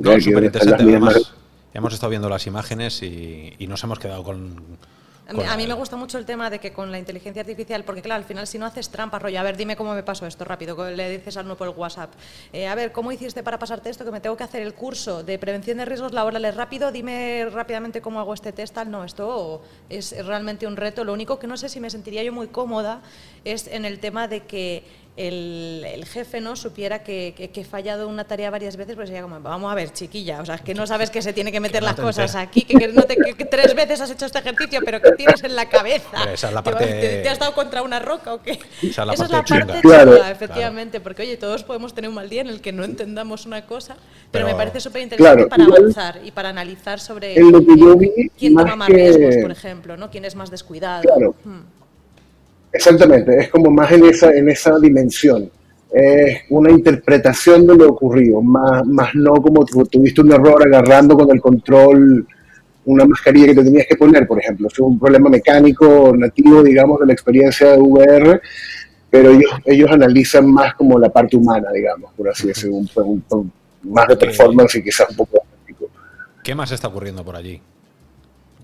No, Aquí súper interesante. Además, más- hemos estado viendo las imágenes y, y nos hemos quedado con. A mí, a me gusta mucho el tema de que con la inteligencia artificial, porque claro, al final si no haces trampas, rollo, a ver, dime cómo me pasó esto rápido, le dices al no por el WhatsApp, eh, a ver, ¿cómo hiciste para pasarte esto? Que me tengo que hacer el curso de prevención de riesgos laborales rápido, dime rápidamente cómo hago este test, tal, no, esto es realmente un reto. Lo único que no sé si me sentiría yo muy cómoda es en el tema de que el, el jefe no supiera que, que- que he fallado una tarea varias veces, pues sería como, vamos a ver, chiquilla, o sea, es que no sabes que se tiene que meter las cosas enteras. aquí, que, que no te- que- que tres veces has hecho este ejercicio, pero que tienes en la cabeza. Hombre, esa es la ¿Te- parte- ¿Te, te has dado contra una roca o qué? Esa es la Esa es parte la chunga. parte Claro. efectivamente, porque oye, todos podemos tener un mal día en el que no entendamos una cosa, pero, Pero- me parece súper interesante Claro, para igual- avanzar y para analizar sobre En lo que yo vi, quién toma más que- riesgos, por ejemplo, ¿no? quién es más descuidado. Claro. Hmm. Exactamente, es como más en esa, en esa dimensión. Es una interpretación de lo ocurrido, más, más no como tu- tuviste un error agarrando con el control una mascarilla que te tenías que poner, por ejemplo. Es un problema mecánico nativo, digamos, de la experiencia de VR, pero ellos, ellos analizan más como la parte humana, digamos, por así decirlo, un, un- un- más de performance y quizás un poco. ¿Qué más está ocurriendo por allí?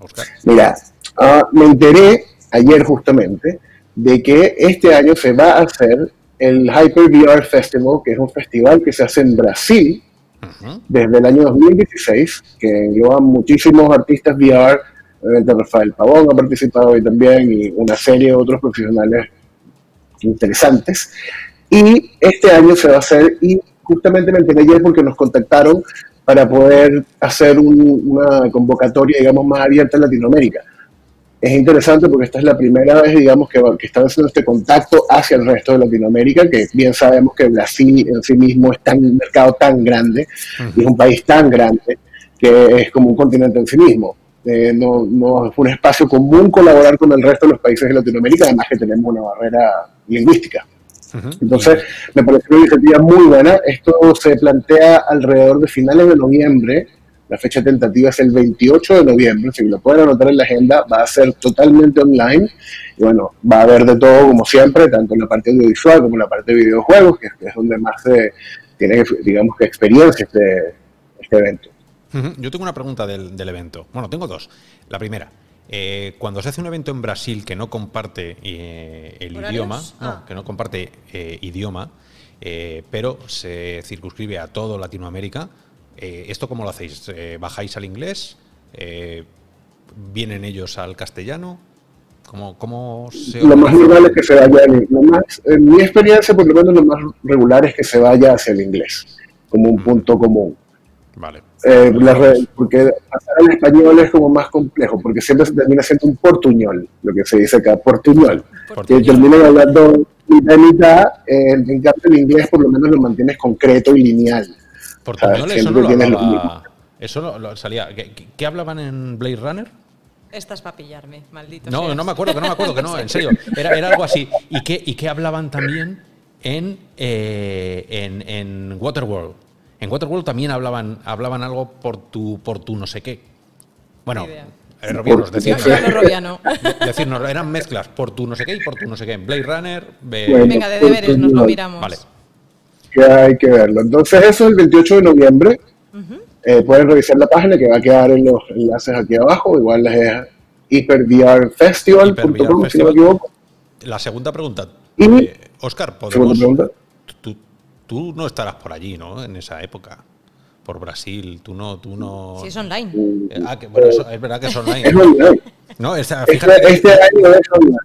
Oscar. Mira, ah, me enteré ayer justamente de que este año se va a hacer el Hyper VR Festival, que es un festival que se hace en Brasil desde el año 2016, que engloba muchísimos artistas VR. Obviamente Rafael Pavón ha participado hoy también y una serie de otros profesionales interesantes. Y este año se va a hacer, y justamente me enteré ayer porque nos contactaron para poder hacer un- una convocatoria, digamos, más abierta en Latinoamérica. Es interesante porque esta es la primera vez, digamos, que, que están haciendo este contacto hacia el resto de Latinoamérica, que bien sabemos que Brasil en sí mismo es tan, un mercado tan grande y es un país tan grande que es como un continente en sí mismo. Eh, no, no es un espacio común colaborar con el resto de los países de Latinoamérica, además que tenemos una barrera lingüística. Entonces, me parece una iniciativa muy buena. Esto se plantea alrededor de finales de noviembre. La fecha tentativa es el 28 de noviembre. Si lo pueden anotar en la agenda, va a ser totalmente online. Y bueno, va a haber de todo, como siempre, tanto en la parte audiovisual como en la parte de videojuegos, que es donde más se tiene, digamos, que experiencia este, este evento. Yo tengo una pregunta del, del evento. Bueno, tengo dos. La primera, eh, cuando se hace un evento en Brasil que no comparte eh, el ¿Horarios? idioma, no, Ah. que no comparte eh, idioma, eh, pero se circunscribe a todo Latinoamérica, eh, ¿esto cómo lo hacéis? Eh, ¿Bajáis al inglés? Eh, ¿Vienen ellos al castellano? ¿Cómo, cómo se Lo más normal es que se vaya, en, lo más, en mi experiencia, por lo menos lo más regular es que se vaya hacia el inglés, como un punto común. Vale. Eh, la porque pasar al español es como más complejo, porque siempre se termina siendo un portuñol, lo que se dice acá, portuñol. Que Portuñol. terminan hablando mitad y mitad, eh, en cambio el inglés por lo menos lo mantienes concreto y lineal. Portuñol, ¿sabes? eso no Siempre lo tienes lo hablaba. Eso lo, lo salía. ¿Qué, hablaban en Blade Runner? Estás para pillarme, maldito No, seas. no me acuerdo, que no me acuerdo, que no, en serio. Era, era algo así. ¿Y qué, y qué hablaban también en, eh, en, en Waterworld? En Waterworld también hablaban, hablaban algo por tu, por tu no sé qué. Bueno, eh, Robianos, robiano. decirnos, eran mezclas por tu no sé qué y por tu no sé qué. Blade Runner, eh, Bueno. Venga, de deberes, nos lo miramos. vale. Que hay que verlo. Entonces eso el 28 de noviembre. Eh, pueden revisar la página que va a quedar en los enlaces aquí abajo. Igual es hypervrfestival.com, si no me Festival. equivoco. La segunda pregunta. Y- eh, Oscar, Segunda podemos. pregunta. Tú, tú no estarás por allí, ¿no? En esa época. Por Brasil, tú no, tú no. Si es online. Eh, ah, que, bueno, eso- es verdad que es [LAUGHS] online. Es online. No, esa- Este, fíjate, que este año es online.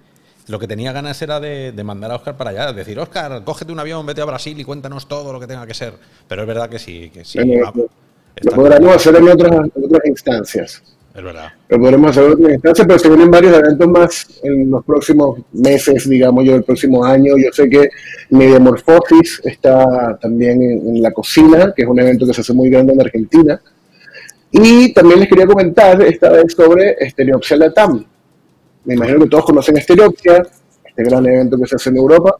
Lo que tenía ganas era de, de mandar a Oscar para allá, decir, Oscar, cógete un avión, vete a Brasil y cuéntanos todo lo que tenga que ser. Pero es verdad que sí, que sí. Bueno, va- lo- está- Lo podremos hacer en otras, en otras instancias. es verdad. Lo podremos hacer en otras instancias, pero se vienen varios eventos más en los próximos meses, digamos yo, el próximo año. Yo sé que Mediamorfosis está también en, en la cocina, que es un evento que se hace muy grande en Argentina. Y también les quería comentar esta vez sobre Estereopsia Latam. Me imagino que todos conocen Estereopsia, este gran evento que se hace en Europa.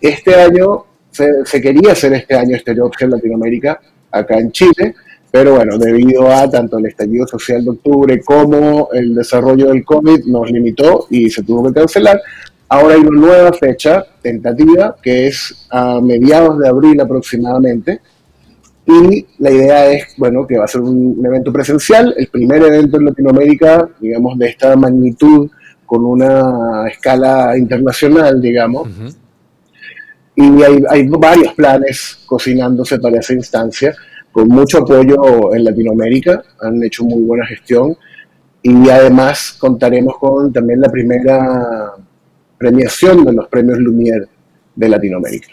Este año se, quería hacer este año Estereopsia en Latinoamérica, acá en Chile, pero bueno, debido a tanto el estallido social de octubre como el desarrollo del COVID nos limitó y se tuvo que cancelar. Ahora hay una nueva fecha tentativa que es a mediados de abril aproximadamente. Y la idea es, bueno, que va a ser un, un evento presencial, el primer evento en Latinoamérica, digamos, de esta magnitud, con una escala internacional, digamos. Ujú. Y hay, hay varios planes cocinándose para esa instancia, con mucho apoyo en Latinoamérica, han hecho muy buena gestión. Y además contaremos con también la primera premiación de los premios Lumière de Latinoamérica.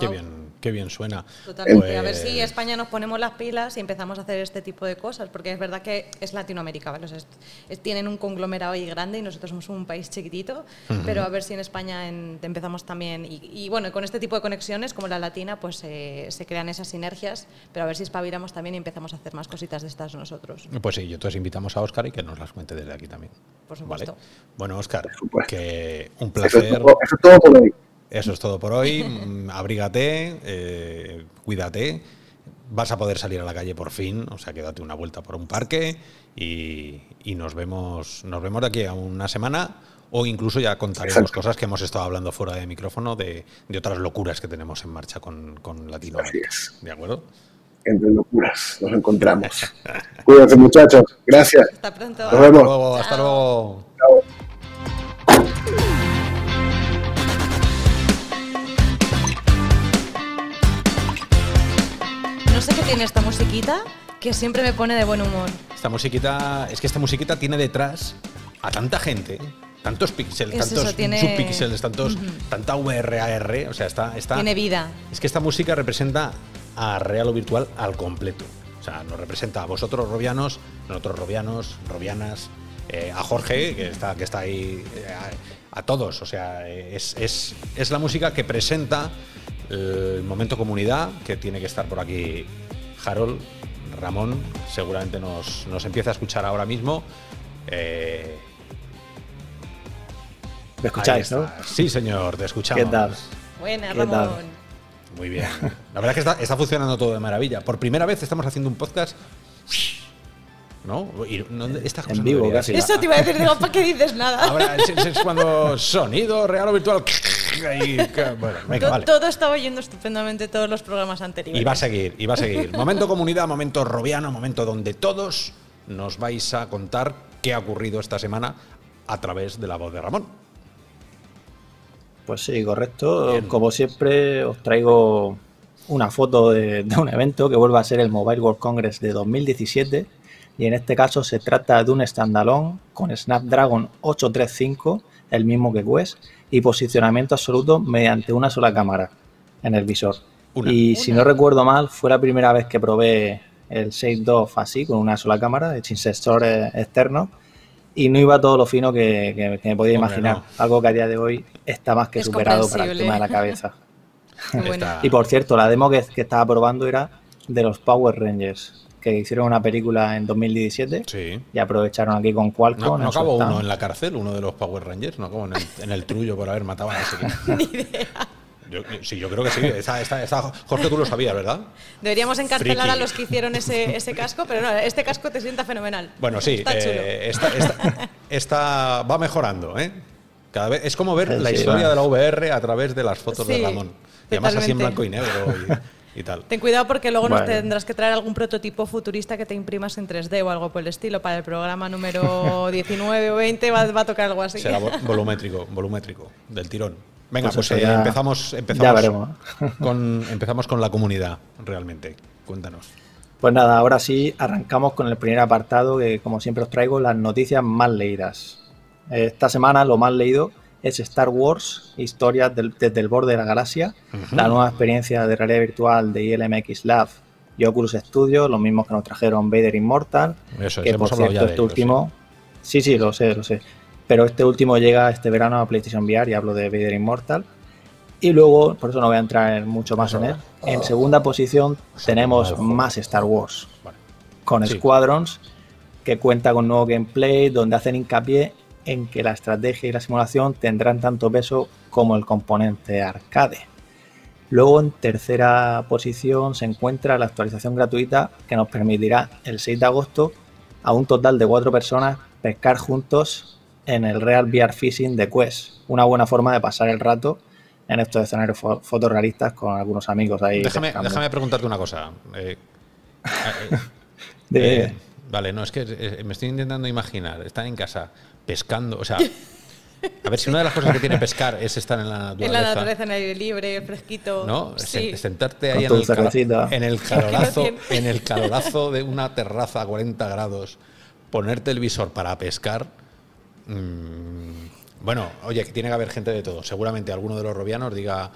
Qué bien, qué bien suena. Totalmente. A ver Pues- si España nos ponemos las pilas y empezamos a hacer este tipo de cosas, porque es verdad que es Latinoamérica, ¿vale? O sea, es- es- tienen un conglomerado ahí grande y nosotros somos un país chiquitito, pero a ver si en España en- empezamos también, y, y bueno, con este tipo de conexiones como la latina, pues eh, se crean esas sinergias, pero a ver si espabilamos también y empezamos a hacer más cositas de estas nosotros. Pues sí, y entonces invitamos a Oscar y que nos las cuente desde aquí también. Por supuesto. ¿Vale? Bueno, Oscar, supuesto. que un Eso es, placer. todo, eso es todo por hoy. Eso es todo por hoy. [LAUGHS] Mm, Abrígate, eh, cuídate. Vas a poder salir a la calle por fin, o sea que date una vuelta por un parque y, y nos vemos nos vemos de aquí a una semana o incluso ya contaremos Exacto. cosas que hemos estado hablando fuera de micrófono de, de otras locuras que tenemos en marcha con, con Latinoamérica. Así es. ¿De acuerdo? Entre locuras nos encontramos. [LAUGHS] Cuídense muchachos. Gracias. Hasta pronto. Nos Hasta vemos. luego, hasta luego. Chao. Sé qué tiene esta musiquita que siempre me pone de buen humor. Esta musiquita, es que esta musiquita tiene detrás a tanta gente, tantos píxeles, Es tantos eso, tiene- subpíxeles, tantos, tanta VRAR, o sea, está, está Tiene vida. Es que esta música representa a real o virtual al completo. O sea, nos representa a vosotros robianos, nosotros robianos, robianas, eh, a Jorge, que está, que está ahí, eh, a, a todos. O sea, es, es- es la música que presenta el momento comunidad, que tiene que estar por aquí Harold, Ramón, seguramente nos, nos empieza a escuchar ahora mismo. Eh, ¿Me escucháis, no? Sí, señor, te escuchamos. ¿Qué tal? Ramón. Muy bien. La verdad es que está, está funcionando todo de maravilla. Por primera vez estamos haciendo un podcast. ¿No? Y no- estas cosas no vivo, casi. Eso te iba a decir, digo, ¿para qué dices nada? Ahora es, es- es cuando sonido real o virtual. [LAUGHS] bueno, venga, vale. Todo estaba yendo estupendamente todos los programas anteriores. Y va a seguir, y va a seguir. Momento comunidad, momento robiano, momento donde todos nos vais a contar qué ha ocurrido esta semana a través de la voz de Ramón. Pues sí, correcto. Bien. Como siempre, os traigo una foto de, de un evento que vuelve a ser el Mobile World Congress de 2017. Y en este caso se trata de un standalone con Snapdragon 835, el mismo que Quest, y posicionamiento absoluto mediante una sola cámara en el visor. Una. Y si no recuerdo mal, fue la primera vez que probé el Shade 2 así, con una sola cámara, sin sensores externos. Y no iba todo lo fino que, que- que me podía Hombre, imaginar. no. Algo que a día de hoy está más que Es superado para el tema de la cabeza. [LAUGHS] Y por cierto, la demo que, que estaba probando era de los Power Rangers, que hicieron una película en 2017 Sí. y aprovecharon aquí con Qualcomm. No, no acabó uno en la cárcel, uno de los Power Rangers, no acabó en el, en el trullo por haber matado a ese [LAUGHS] Ni idea. Yo- sí, yo creo que sí. Esta- esta- esta- Jorge, tú lo sabías, ¿verdad? Deberíamos encarcelar Friki. a los que hicieron ese, ese casco, pero no, este casco te sienta fenomenal. Bueno, sí, Está chulo. eh, esta, esta- esta va mejorando, ¿eh? Cada vez, es como ver Sí, la sí, historia va. de la VR a través de las fotos de Sí, Ramón. Y además así en blanco y negro y, y tal. Ten cuidado porque luego nos tendrás que traer algún prototipo futurista que te imprimas en 3D o algo por el estilo. Para el programa número [LAUGHS] 19 o 20 va, va a tocar algo así. Será vo- [LAUGHS] volumétrico, volumétrico, del tirón. Venga, Pues pues, eh, ya- empezamos, ya empezamos, veremos. [LAUGHS] con, empezamos con la comunidad, realmente. Cuéntanos. Pues nada, ahora sí arrancamos con el primer apartado que como siempre os traigo las noticias más leídas. Esta semana lo más leído es Star Wars, historias del- desde el borde de la galaxia, la nueva experiencia de realidad virtual de ILMX Lab y Oculus Studio, los mismos que nos trajeron Vader Immortal, Eso es, que por cierto este sí. último, sí. sí, lo sé, lo sé, pero este último llega este verano a PlayStation VR y hablo de Vader Immortal. Y luego, por eso no voy a entrar en mucho más en él. En segunda posición tenemos más Star Wars con. Squadrons, que cuenta con nuevo gameplay donde hacen hincapié en que la estrategia y la simulación tendrán tanto peso como el componente arcade. Luego en tercera posición se encuentra la actualización gratuita que nos permitirá el 6 de agosto a un total de cuatro personas pescar juntos en el Real VR Fishing de Quest. Una buena forma de pasar el rato en estos escenarios fo- fotorrealistas con algunos amigos ahí. Déjame, preguntarte una cosa. Eh, [LAUGHS] eh, eh, vale, no, es que me estoy intentando imaginar. Están en casa pescando. O sea, a ver si una de las cosas que tiene pescar es estar en la naturaleza. [LAUGHS] En la naturaleza, en el aire libre, fresquito. ¿No? Sí. Sen- Sentarte ahí en el, calo- cervecita. en el calorazo, [LAUGHS] en el calorazo de una terraza a 40 grados, ponerte el visor para pescar. mm, bueno, oye, que tiene que haber gente de todo. Seguramente alguno de los robianos diga,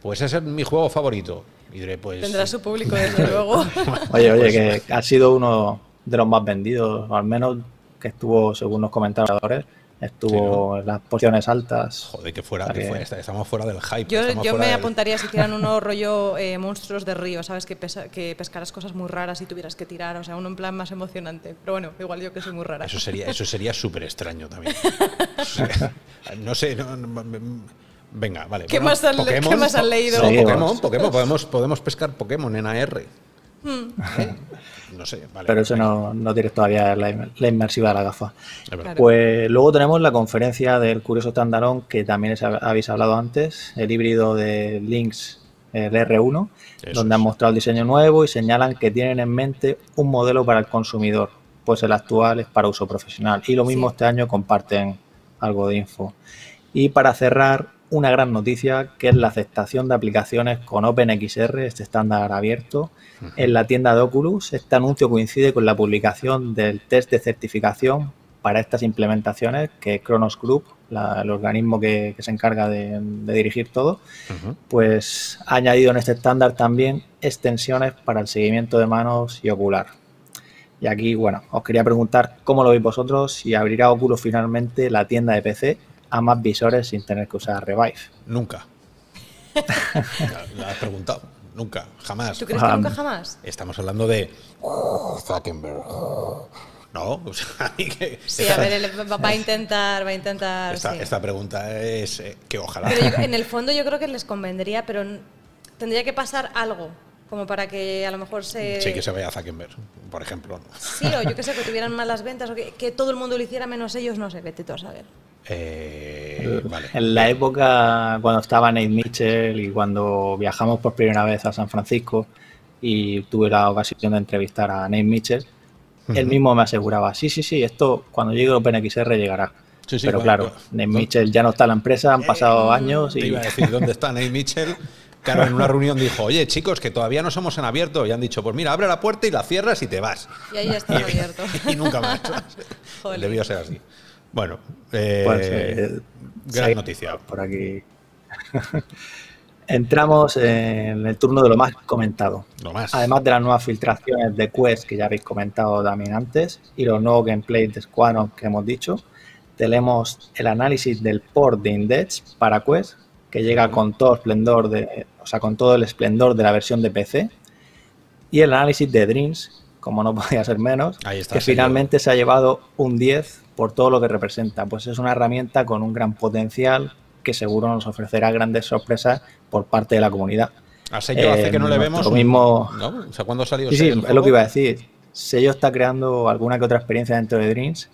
pues ese es mi juego favorito. Y diré, pues. Tendrá su público, [LAUGHS] desde luego. Oye, oye, Pues- que ha sido uno de los más vendidos, o al menos que estuvo, según los comentadores, estuvo en las posiciones altas. Joder, que fuera, que fuera- estamos fuera del hype. Yo, yo fuera me del- apuntaría si hicieran [LAUGHS] uno rollo eh, monstruos de río, ¿sabes? Que, pesa- que pescaras cosas muy raras y tuvieras que tirar, o sea, uno en plan más emocionante. Pero bueno, igual yo que soy muy rara. Eso sería, eso sería súper extraño también. [LAUGHS] No sé, no- no- venga, vale. ¿Qué más han qué más han leído? Pokémon, Pokémon, podemos, podemos pescar Pokémon en AR. ¿Eh? [LAUGHS] No sé, vale. Pero eso no, no tienes todavía la, la inmersiva de la gafa. Claro. Pues luego tenemos la conferencia del curioso Tandalón, que también es- habéis hablado antes, el híbrido de Lynx, el R1, Eso donde es. han mostrado el diseño nuevo y señalan que tienen en mente un modelo para el consumidor, pues el actual es para uso profesional. Y lo mismo Sí. este año comparten algo de info. Y para cerrar, una gran noticia que es la aceptación de aplicaciones con OpenXR, este estándar abierto, en la tienda de Oculus. Este anuncio coincide con la publicación del test de certificación para estas implementaciones que Kronos Group, la- el organismo que, que se encarga de, de dirigir todo, pues ha añadido en este estándar también extensiones para el seguimiento de manos y ocular. Y aquí, bueno, os quería preguntar cómo lo veis vosotros si abrirá Oculus finalmente la tienda de PC a más visores sin tener que usar Revive. Nunca. [LAUGHS] La, has preguntado. Nunca, jamás. ¿Tú crees que Ah, nunca jamás? Estamos hablando de. Zuckerberg. No, o sea, [LAUGHS] a mí que- Sí, esta, a ver, él va a intentar, va a intentar. esta, sí. esta pregunta es eh, que ojalá. Pero yo- [LAUGHS] en el fondo yo creo que les convendría, pero tendría que pasar algo, como para que a lo mejor se... Sí, que se vaya a Zuckerberg, por ejemplo. Sí, o yo que sé, que tuvieran malas ventas, o que, que todo el mundo lo hiciera menos ellos, no sé, vete tú a saber. Eh, vale. En la época cuando estaba Nate Mitchell y cuando viajamos por primera vez a San Francisco y tuve la ocasión de entrevistar a Nate Mitchell, él mismo me aseguraba, sí, sí, sí, esto cuando llegue el OpenXR llegará. Sí, sí, Pero bueno, claro, bueno. Nate Mitchell ya no está en la empresa, han pasado Eh, años Te y iba a decir, ¿dónde está Nate Mitchell? Claro, en una reunión dijo, oye, chicos, que todavía no somos en abierto. Y han dicho, pues mira, abre la puerta y la cierras y te vas. Y ahí ya está [LAUGHS] abierto. [LAUGHS] y nunca más. [LAUGHS] Debió ser así. Bueno, eh, Pues, eh, gran sí, noticia. por aquí. Entramos en el turno de lo más comentado. Lo más. Además de las nuevas filtraciones de Quest que ya habéis comentado también antes y los nuevos gameplays de Squadron que hemos dicho, tenemos el análisis del port de Index para Quest que llega con todo esplendor de, o sea, con todo el esplendor de la versión de PC y el análisis de Dreams, como no [LAUGHS] podía ser menos, Ahí está, que señor. finalmente se ha llevado un 10 por todo lo que representa. Pues es una herramienta con un gran potencial que seguro nos ofrecerá grandes sorpresas por parte de la comunidad. A Sello hace que no le Eh, vemos. lo mismo- ¿no? O sea, ¿cuándo salió Sí, sí, es lo que iba a decir. Sello está creando alguna que otra experiencia dentro de Dreams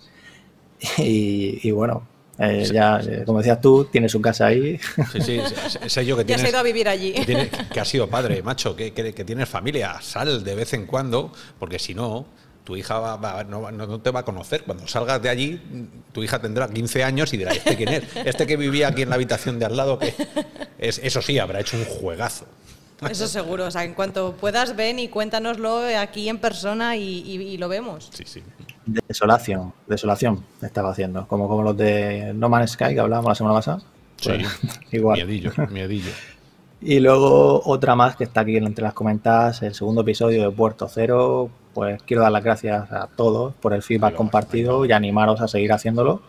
[LAUGHS] y, y bueno, eh, ya, eh, como decías tú, tiene su casa ahí. Sí, sí, [LAUGHS] ese- Sello que Ya se ha tienes. ido a vivir allí. que, tiene- [LAUGHS] que has sido padre, macho, que, que- que tienes familia, sal de vez en cuando, porque si no, tu hija va- va- no, te va a conocer. Cuando salgas de allí, tu hija tendrá 15 años y dirá, ¿este quién es? Este que vivía aquí en la habitación de al lado, que es, eso sí, habrá hecho un juegazo. Eso seguro. O sea, en cuanto puedas, ven y cuéntanoslo aquí en persona y, y- y lo vemos. Sí, sí. Desolación, desolación estaba haciendo, como, como los de No Man's Sky que hablábamos la semana pasada. Sí, Pues, [LAUGHS] igual. miedillo, miedillo. Y luego otra más que está aquí entre las comentadas, el segundo episodio de Puerto Cero. Pues quiero dar las gracias a todos por el feedback compartido y animaros a seguir haciéndolo.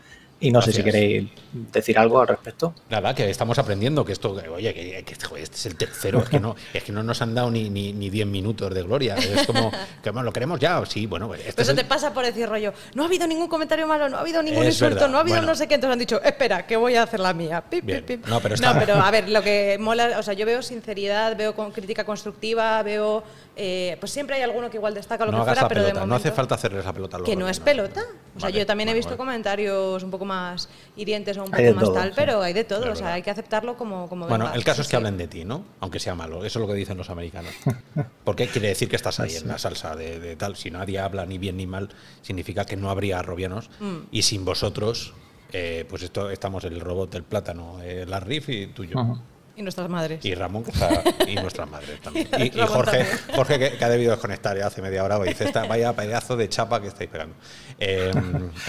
Y no sé si queréis decir algo al respecto. Nada, que estamos aprendiendo que esto, que, oye, que, que, joder, este es el tercero, es que no, [LAUGHS] es que no nos han dado ni, ni, ni 10 minutos de gloria. Es como, que bueno, lo queremos ya, sí, bueno, este Pero es eso el- te pasa por decir rollo, no ha habido ningún comentario malo, no ha habido ningún Es insulto, verdad, no ha habido bueno. no sé qué. Entonces han dicho, espera, que voy a hacer la mía. Pip, pip, pip. No, pero está- a ver, lo que mola, o sea, yo veo sinceridad, veo con crítica constructiva, veo. Eh, pues siempre hay alguno que igual destaca lo no que hagas fuera, la pero de no hace falta hacerles la pelota a los Que no es pelota. O sea, Vale, yo también he visto vale. comentarios un poco más hirientes o un poco más todo, tal, sí. pero hay de todo. O sea, verdad. hay que aceptarlo como, como Bueno, venga. el caso es que sí. hablen de ti, ¿no? Aunque sea malo. Eso es lo que dicen los americanos. [LAUGHS] Porque quiere decir que estás ahí en la salsa de, de tal. Si nadie habla ni bien ni mal, significa que no habría robianos. Mm. Y sin vosotros, eh, pues esto estamos el robot del plátano, eh, la Riff y tú y yo. Y nuestras madres. Y Ramón, que está, y nuestras madres también. [LAUGHS] Y, Jorge, también. Jorge que, que ha debido desconectar ya hace media hora, dice, esta, vaya pedazo de chapa que estáis pegando. Eh,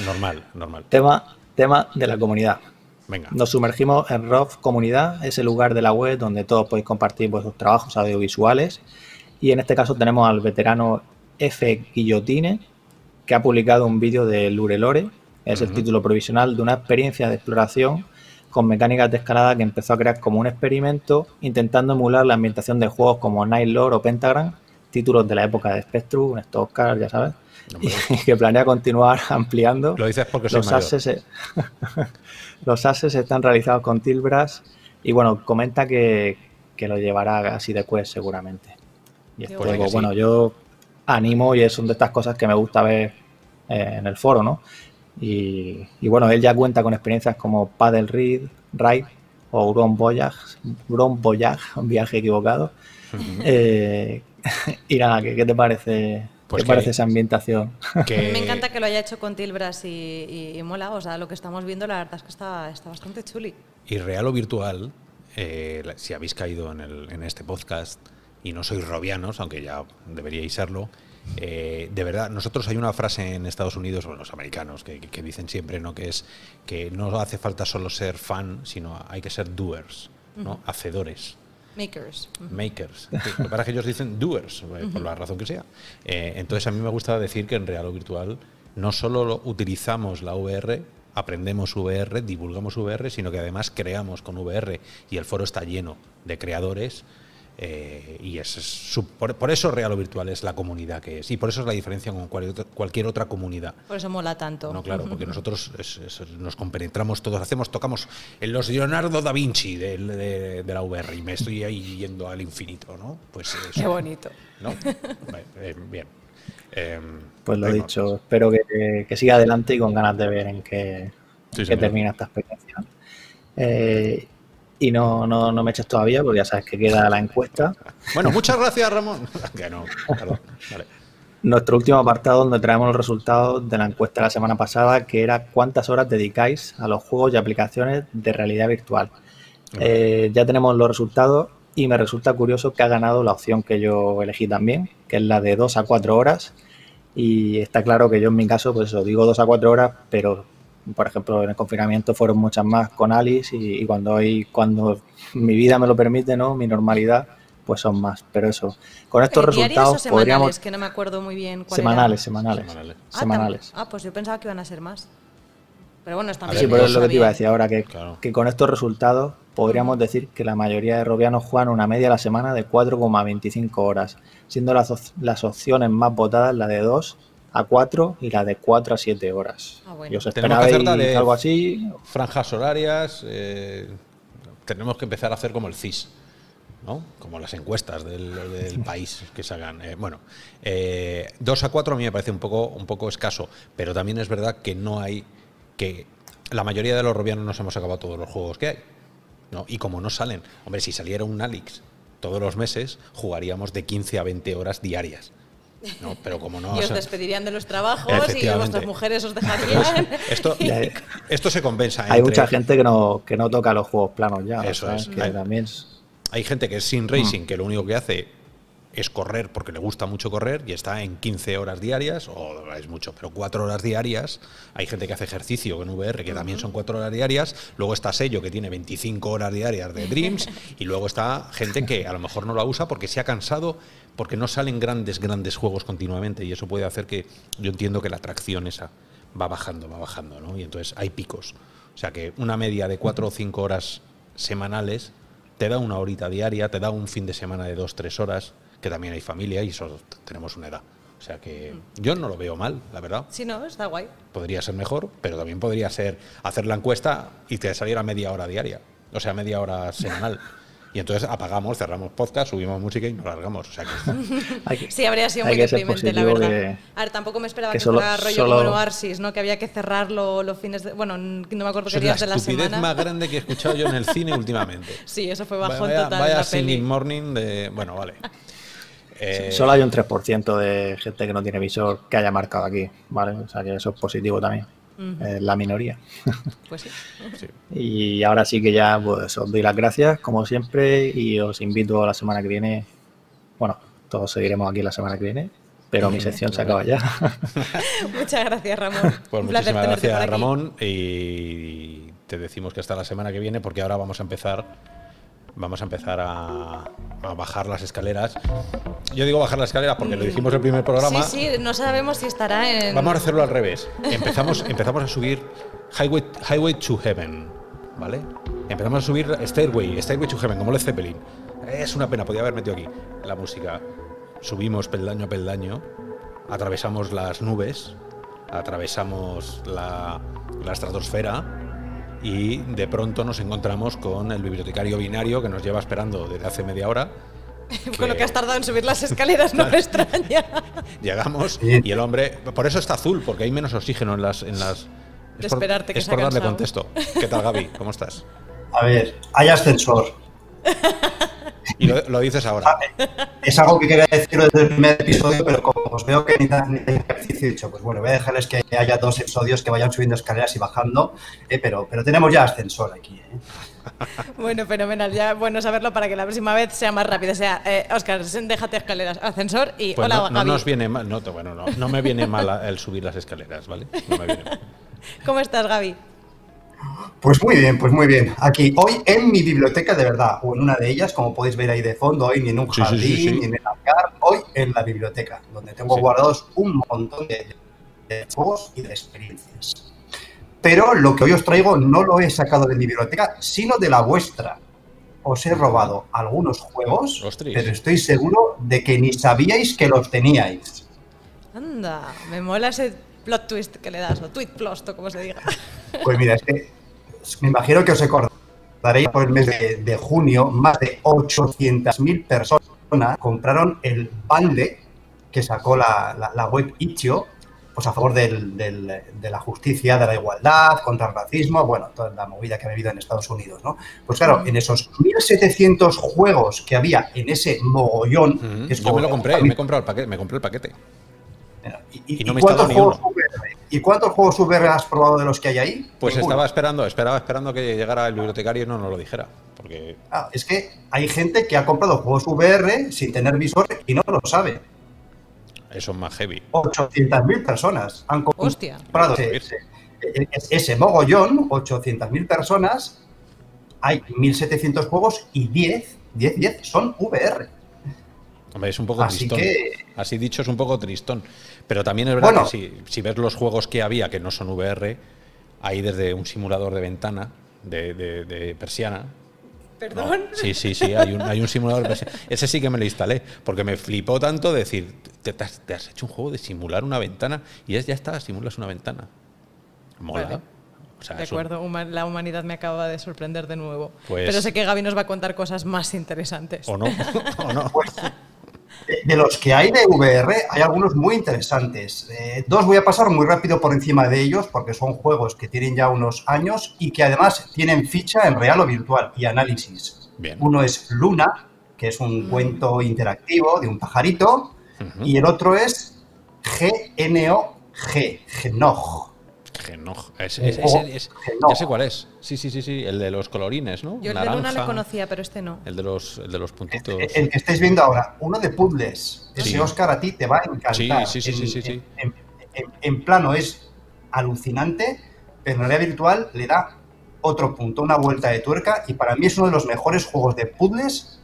normal, normal. Tema, tema de la comunidad. Venga. Nos sumergimos en ROV Comunidad, ese lugar de la web donde todos podéis compartir vuestros trabajos audiovisuales. Y en este caso tenemos al veterano F. Guillotine, que ha publicado un vídeo de Lure Lore, es el título provisional de una experiencia de exploración con mecánicas de escalada que empezó a crear como un experimento, intentando emular la ambientación de juegos como Night Lord o Pentagram, títulos de la época de Spectrum, Stock Car, ya sabes, y [LAUGHS] que planea continuar [LAUGHS] ampliando. Lo dices porque soy Los mayor. ases, se- [LAUGHS] los ases están realizados con Tilbras y bueno, comenta que, que lo llevará así de quest seguramente. Y digo, Que sí. bueno, yo animo y son de estas cosas que me gusta ver eh, en el foro, ¿no? Y, y bueno, él ya cuenta con experiencias como Paddle Read, Ride o Grand Voyage, Grand Voyage, un viaje equivocado. Eh, [LAUGHS] y nada, ¿qué, qué te parece? Pues ¿Qué que- parece esa ambientación? [LAUGHS] Que- Me encanta que lo haya hecho con Tilbras y, y- y mola. O sea, lo que estamos viendo, la verdad es que está, está bastante chuli. Y real o virtual, eh, si habéis caído en, el- en este podcast y no sois robianos, aunque ya deberíais serlo, eh, de verdad, nosotros hay una frase en Estados Unidos, o los americanos, que, que dicen siempre, ¿no? Que es que no hace falta solo ser fan, sino hay que ser doers, ¿no? Hacedores. Makers. Makers. Lo que pasa es que ellos dicen doers, eh, por la razón que sea. Eh, entonces, a mí me gusta decir que en real o virtual no solo lo- utilizamos la VR, aprendemos VR, divulgamos VR, sino que además creamos con VR y el foro está lleno de creadores. Eh, y es, es su- por, por eso real o virtual es la comunidad que es. Y por eso es la diferencia con cual- cualquier otra comunidad. Por eso mola tanto. No, claro, porque [LAUGHS] nosotros es- es- nos compenetramos todos, hacemos, tocamos en los Leonardo da Vinci del- de, de la VR y me estoy ahí yendo al infinito, ¿no? Pues [LAUGHS] eso, Qué bonito. ¿no? Eh, bien. Em, Pues lo dicho, espero que, que siga adelante y con ganas de ver en qué, Sí, en qué termina esta experiencia. Eh, y no, no, no me eches todavía, porque ya sabes que queda la encuesta. Bueno, muchas gracias, Ramón. [LAUGHS] que no, perdón. Vale. Nuestro último apartado donde traemos los resultados de la encuesta de la semana pasada, que era cuántas horas dedicáis a los juegos y aplicaciones de realidad virtual. Eh, ya tenemos los resultados y me resulta curioso que ha ganado la opción que yo elegí también, que es la de 2 a 4 horas. Y está claro que yo en mi caso, pues eso, digo 2 a 4 horas, pero por ejemplo en el confinamiento fueron muchas más con Alice y, y cuando, hay, cuando [LAUGHS] mi vida me lo permite, ¿no? Mi normalidad, pues son más. Pero eso, con estos ¿Diarias o resultados semanales? podríamos... Que no me acuerdo muy bien cuál Semanales, era. semanales, Semanales. Ah, semanales. Ah, pues yo pensaba que iban a ser más. Pero bueno, están Sí, pero es lo que te iba a decir ahora, que, Claro. que con estos resultados podríamos decir que la mayoría de robianos juegan una media a la semana de 4,25 horas, siendo las, las opciones más votadas la de 2 a 4 y la de 4 a 7 horas. Ah, bueno. ¿Y os Tenemos que hacer de- algo así? Franjas horarias, eh, tenemos que empezar a hacer como el CIS. ¿no? Como las encuestas del, del [LAUGHS] país que se hagan. Eh, bueno, eh, 2 a 4 a mí me parece un poco, un poco escaso, pero también es verdad que no hay. que la mayoría de los robianos nos hemos acabado todos los juegos que hay. ¿no? Y como no salen, hombre, si saliera un Alix todos los meses, jugaríamos de 15 a 20 horas diarias. ¿No? Pero como no. y os o sea, despedirían de los trabajos y vuestras mujeres os [LAUGHS] dejarían. esto, [LAUGHS] esto se compensa. Hay entre- mucha gente que no, que no toca los juegos planos ya. Eso ¿sabes? es. Que Hay- también es- Hay gente que es sin racing, que lo único que hace es correr porque le gusta mucho correr y está en 15 horas diarias, o es mucho, pero 4 horas diarias. Hay gente que hace ejercicio en VR, que también son 4 horas diarias. Luego está Sello, que tiene 25 horas diarias de [LAUGHS] Dreams. y luego está gente que a lo mejor no la usa porque se ha cansado, porque no salen grandes, grandes juegos continuamente. Y eso puede hacer que yo entiendo que la atracción esa va bajando, va bajando, ¿no? Y entonces hay picos. O sea que una media de 4 o 5 horas semanales te da una horita diaria, te da un fin de semana de dos, tres horas, que también hay familia y eso tenemos una edad. O sea que yo no lo veo mal, la verdad. Si no, está guay. Podría ser mejor, pero también podría ser hacer la encuesta y te saliera media hora diaria, o sea, media hora semanal. [LAUGHS] Y entonces apagamos, cerramos podcast, subimos música y nos largamos. O sea que [LAUGHS] Sí, habría sido muy deprimente, la verdad. que- A ver, tampoco me esperaba que que, solo- fuera rollo solo- como Noarsis, ¿no? Que había que cerrarlo los fines de... Bueno, no me acuerdo qué es la días de la semana. más grande que he escuchado yo en el cine últimamente. [LAUGHS] Sí, eso fue bajón vaya total vaya la peli. singing morning de... Bueno, vale. [LAUGHS] Eh, Solo hay un 3% de gente que no tiene visor que haya marcado aquí, ¿vale? O sea que eso es positivo también. Es la minoría. [LAUGHS] Pues sí. sí. Y ahora sí que ya pues os doy las gracias, como siempre, y os invito a la semana que viene. Bueno, todos seguiremos aquí la semana que viene, pero mi sección se acaba ya. [LAUGHS] Muchas gracias, Ramón. [LAUGHS] Pues Un muchísimas gracias. Ramón. Y te decimos que hasta la semana que viene, porque ahora vamos a empezar. Vamos a empezar a, a bajar las escaleras. Yo digo bajar las escaleras porque lo dijimos en el primer programa. Sí, sí, no sabemos si estará en... Vamos a hacerlo al revés. Empezamos, [LAUGHS] empezamos a subir Highway, Highway to Heaven, ¿vale? Empezamos a subir Stairway, Stairway to Heaven, como Led Zeppelin. Es una pena, podía haber metido aquí la música. Subimos peldaño a peldaño, atravesamos las nubes, atravesamos la, la estratosfera y de pronto nos encontramos con el bibliotecario binario que nos lleva esperando desde hace media hora. [LAUGHS] Con lo que has tardado en subir las escaleras no me [LAUGHS] extraña. Llegamos y el hombre, por eso está azul, porque hay menos oxígeno en las. En las De es por, esperarte que es por darle cansado. contexto. ¿Qué tal, Gaby? ¿Cómo estás? A ver, hay ascensor. [LAUGHS] Y lo, lo dices ahora. Es algo que quería decir desde el primer episodio, pero como os veo que necesitan necesitan ejercicio, he dicho, pues bueno, voy a dejarles que haya dos episodios que vayan subiendo escaleras y bajando, eh, pero, pero tenemos ya ascensor aquí. eh. [LAUGHS] Bueno, fenomenal. Ya bueno saberlo para que la próxima vez sea más rápido. O sea, eh, Oscar, déjate escaleras, ascensor y Pues hola, no, no Gaby. nos viene mal. No, te- bueno, no, no me viene mal el subir las escaleras, ¿vale? No me viene mal. [LAUGHS] ¿Cómo estás, Gaby? Pues muy bien, pues muy bien. Aquí, hoy en mi biblioteca de verdad, o en una de ellas, como podéis ver ahí de fondo, hoy ni en un Sí, sí, jardín, sí, sí. ni en el hangar, hoy en la biblioteca, donde tengo Sí. guardados un montón de, de juegos y de experiencias. Pero lo que hoy os traigo no lo he sacado de mi biblioteca, sino de la vuestra. Os he robado algunos juegos, pero estoy seguro de que ni sabíais que los teníais. Anda, me mola ese plot twist que le das, o tweet plot, o como se diga. [LAUGHS] Pues mira, es que me imagino que os acordaréis por el mes de, de junio, más de 800.000 personas compraron el bundle que sacó la, la- la web Itch.io pues a favor del- del- de la justicia, de la igualdad, contra el racismo, bueno, toda la movida que ha habido en Estados Unidos, ¿no? Pues claro, en esos 1.700 juegos que había en ese mogollón, que es Yo me lo compré, me he comprado el paquete, me compré el paquete. ¿Y, y no y me he cuántos ni juegos VR? ¿Y cuántos juegos VR has probado de los que hay ahí? Pues Ninguno. estaba esperando, esperaba esperando que llegara el bibliotecario y no nos lo dijera. Porque Ah, es que hay gente que ha comprado juegos VR sin tener visor y no lo sabe. eso es más heavy. 800.000 personas han Hostia. comprado ese, ese- ese- ese mogollón, 800.000 personas. Hay 1.700 juegos y 10, 10, 10 son VR. Hombre, es un poco Así tristón. que- Así dicho, es un poco tristón. Pero también es verdad Bueno. que si, si ves los juegos que había que no son VR, hay desde un simulador de ventana, de, de- de persiana. ¿no? Perdón. Sí, sí, sí, hay un, hay un simulador de persiana. Ese sí que me lo instalé, porque me flipó tanto decir, te, te has, te has hecho un juego de simular una ventana y es ya está, simulas una ventana. Mola. Vale. O sea, De un- acuerdo, la humanidad me acaba de sorprender de nuevo. Pues- Pero sé que Gaby nos va a contar cosas más interesantes. o no, [LAUGHS] o no. De- De los que hay de VR, hay algunos muy interesantes. Eh, dos voy a pasar muy rápido por encima de ellos porque son juegos que tienen ya unos años y que además tienen ficha en real o virtual y análisis. Bien. Uno es Luna, que es un cuento interactivo de un pajarito, y el otro es GNOG, Genog. Genoj. Es- es- es- ya sé cuál es. Sí, sí, sí, sí. El de los colorines, ¿no? Yo el de Luna le conocía, pero este no. El de los, el de los puntitos. El, el que estáis viendo ahora, uno de puzzles. Ese Sí. Oscar a ti te va a encantar. Sí, sí, sí, sí, En- sí, sí. En, en- en plano es alucinante, pero en realidad virtual le da otro punto, una vuelta de tuerca, y para mí es uno de los mejores juegos de puzzles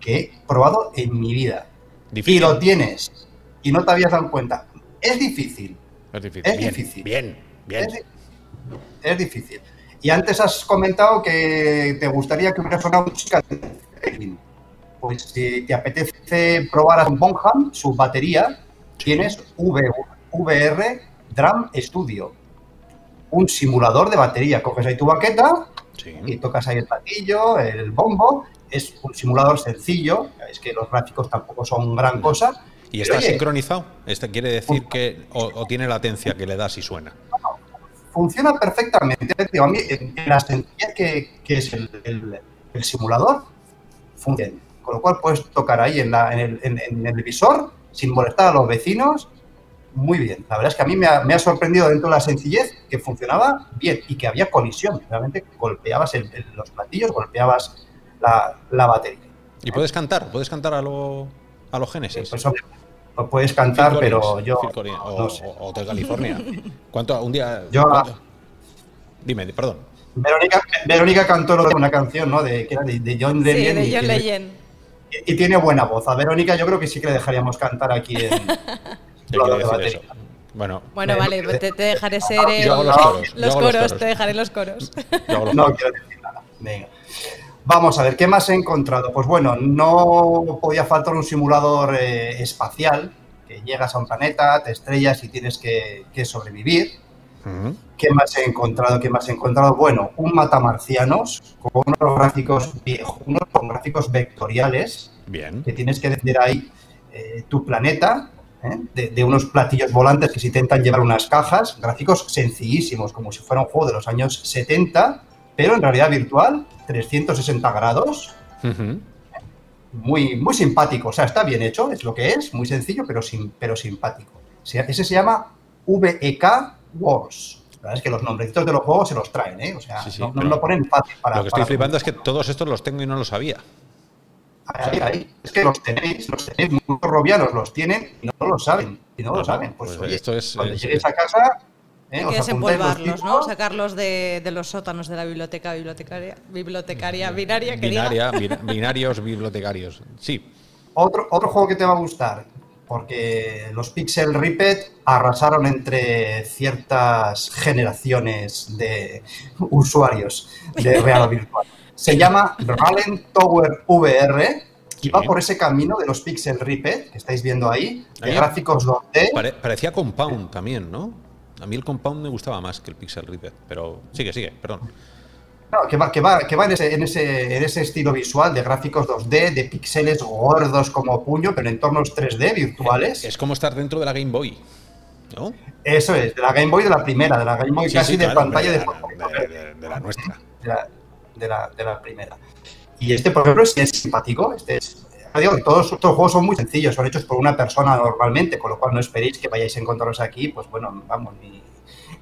que he probado en mi vida. Y lo tienes, y no te habías dado cuenta. Es difícil, Es difícil. es bien, difícil. Bien, bien. Es, di- es difícil. Y antes has comentado que te gustaría que hubiera sonado música. Pues si te apetece probar a Bonham, su batería, tienes V- VR Drum Studio. Un simulador de batería. Coges ahí tu baqueta Sí. y tocas ahí el platillo, el bombo. Es un simulador sencillo. Es que los gráficos tampoco son gran cosa. ¿Y está sincronizado? Este quiere decir que. O, o tiene latencia que le das y suena. Funciona perfectamente. Digo, a mí, en en la sencillez que, que es el, el- el simulador, funciona. Con lo cual puedes tocar ahí en, la- en el, en- en el visor sin molestar a los vecinos. Muy bien. La verdad es que a mí me ha, me ha sorprendido dentro de la sencillez que funcionaba bien y que había colisión. Realmente golpeabas los platillos, golpeabas la, la batería. Y puedes cantar, puedes cantar a lo, a los Genesis. Pues, hombre, lo puedes cantar, Phil pero Collins, yo Phil Collins, o, no sé. o- o Hotel California. ¿Cuánto? Un día. Yo- cuánto? Dime, perdón. Verónica, Verónica cantó una canción, ¿no? De, que era de, de John Sí, Legend. de y John que- Legend. Y, y tiene buena voz. A Verónica yo creo que sí que le dejaríamos cantar aquí en... [LAUGHS] Bueno, Bueno, vale, te, te dejaré ser el- Yo hago los coros, yo los coros, coros. te dejaré los coros. yo hago los No coros. quiero decir nada. Venga. Vamos a ver, ¿qué más he encontrado? Pues bueno, no podía faltar un simulador eh, espacial, que llegas a un planeta, te estrellas y tienes que, que sobrevivir. ¿Qué más he encontrado? ¿Qué más he encontrado? Bueno, un matamarcianos con unos gráficos viejos, unos con gráficos vectoriales Bien. que tienes que decir ahí eh, tu planeta, ¿eh? de, de unos platillos volantes que se intentan llevar unas cajas, gráficos sencillísimos, como si fuera un juego de los años 70, pero en realidad virtual, 360 grados, muy, muy simpático. O sea, está bien hecho, es lo que es, muy sencillo, pero, sim- pero simpático. Ese se llama VEK Wars. La verdad es que los nombrecitos de los juegos se los traen, ¿eh? O sea, Sí, sí, no, lo ponen fácil para... Lo que estoy para- flipando es que todos estos los tengo y no lo sabía. Ahí, ahí. Es que los tenéis, los tenéis, muchos robianos los tienen y no lo saben. Y no lo saben. Pues, pues oye, esto es- cuando es- lleguéis a casa, ¿eh? Hay que desempolvarlos, ¿no? Sacarlos de, de los sótanos de la biblioteca bibliotecaria, bibliotecaria binaria que. Binaria, [LAUGHS] bin- binarios, bibliotecarios. Sí. Otro, otro juego que te va a gustar, porque los Pixel Ripped arrasaron entre ciertas generaciones de usuarios de real virtual. [LAUGHS] Se llama Ralen Tower VR y va por ese camino de los Pixel Ripped que estáis viendo ahí, de Ahí. gráficos 2D. Pare- parecía Compound también, ¿no? A mí el Compound me gustaba más que el Pixel Ripped, pero sigue, sigue, perdón. No, que va, que va, que va en, ese, en, ese, en ese estilo visual de gráficos 2D, de píxeles gordos como puño, pero en entornos 3D virtuales. Es como estar dentro de la Game Boy, ¿no? Eso es, de la Game Boy de la primera, de la Game Boy Sí, casi sí, de pantalla de, fosforito de- verde, de- de la nuestra. de la, de la- de la primera. Y este, por ejemplo, es, simpático. Este es, digo, todos estos juegos son muy sencillos, son hechos por una persona normalmente, con lo cual no esperéis que vayáis a encontraros aquí, pues bueno, vamos, ni,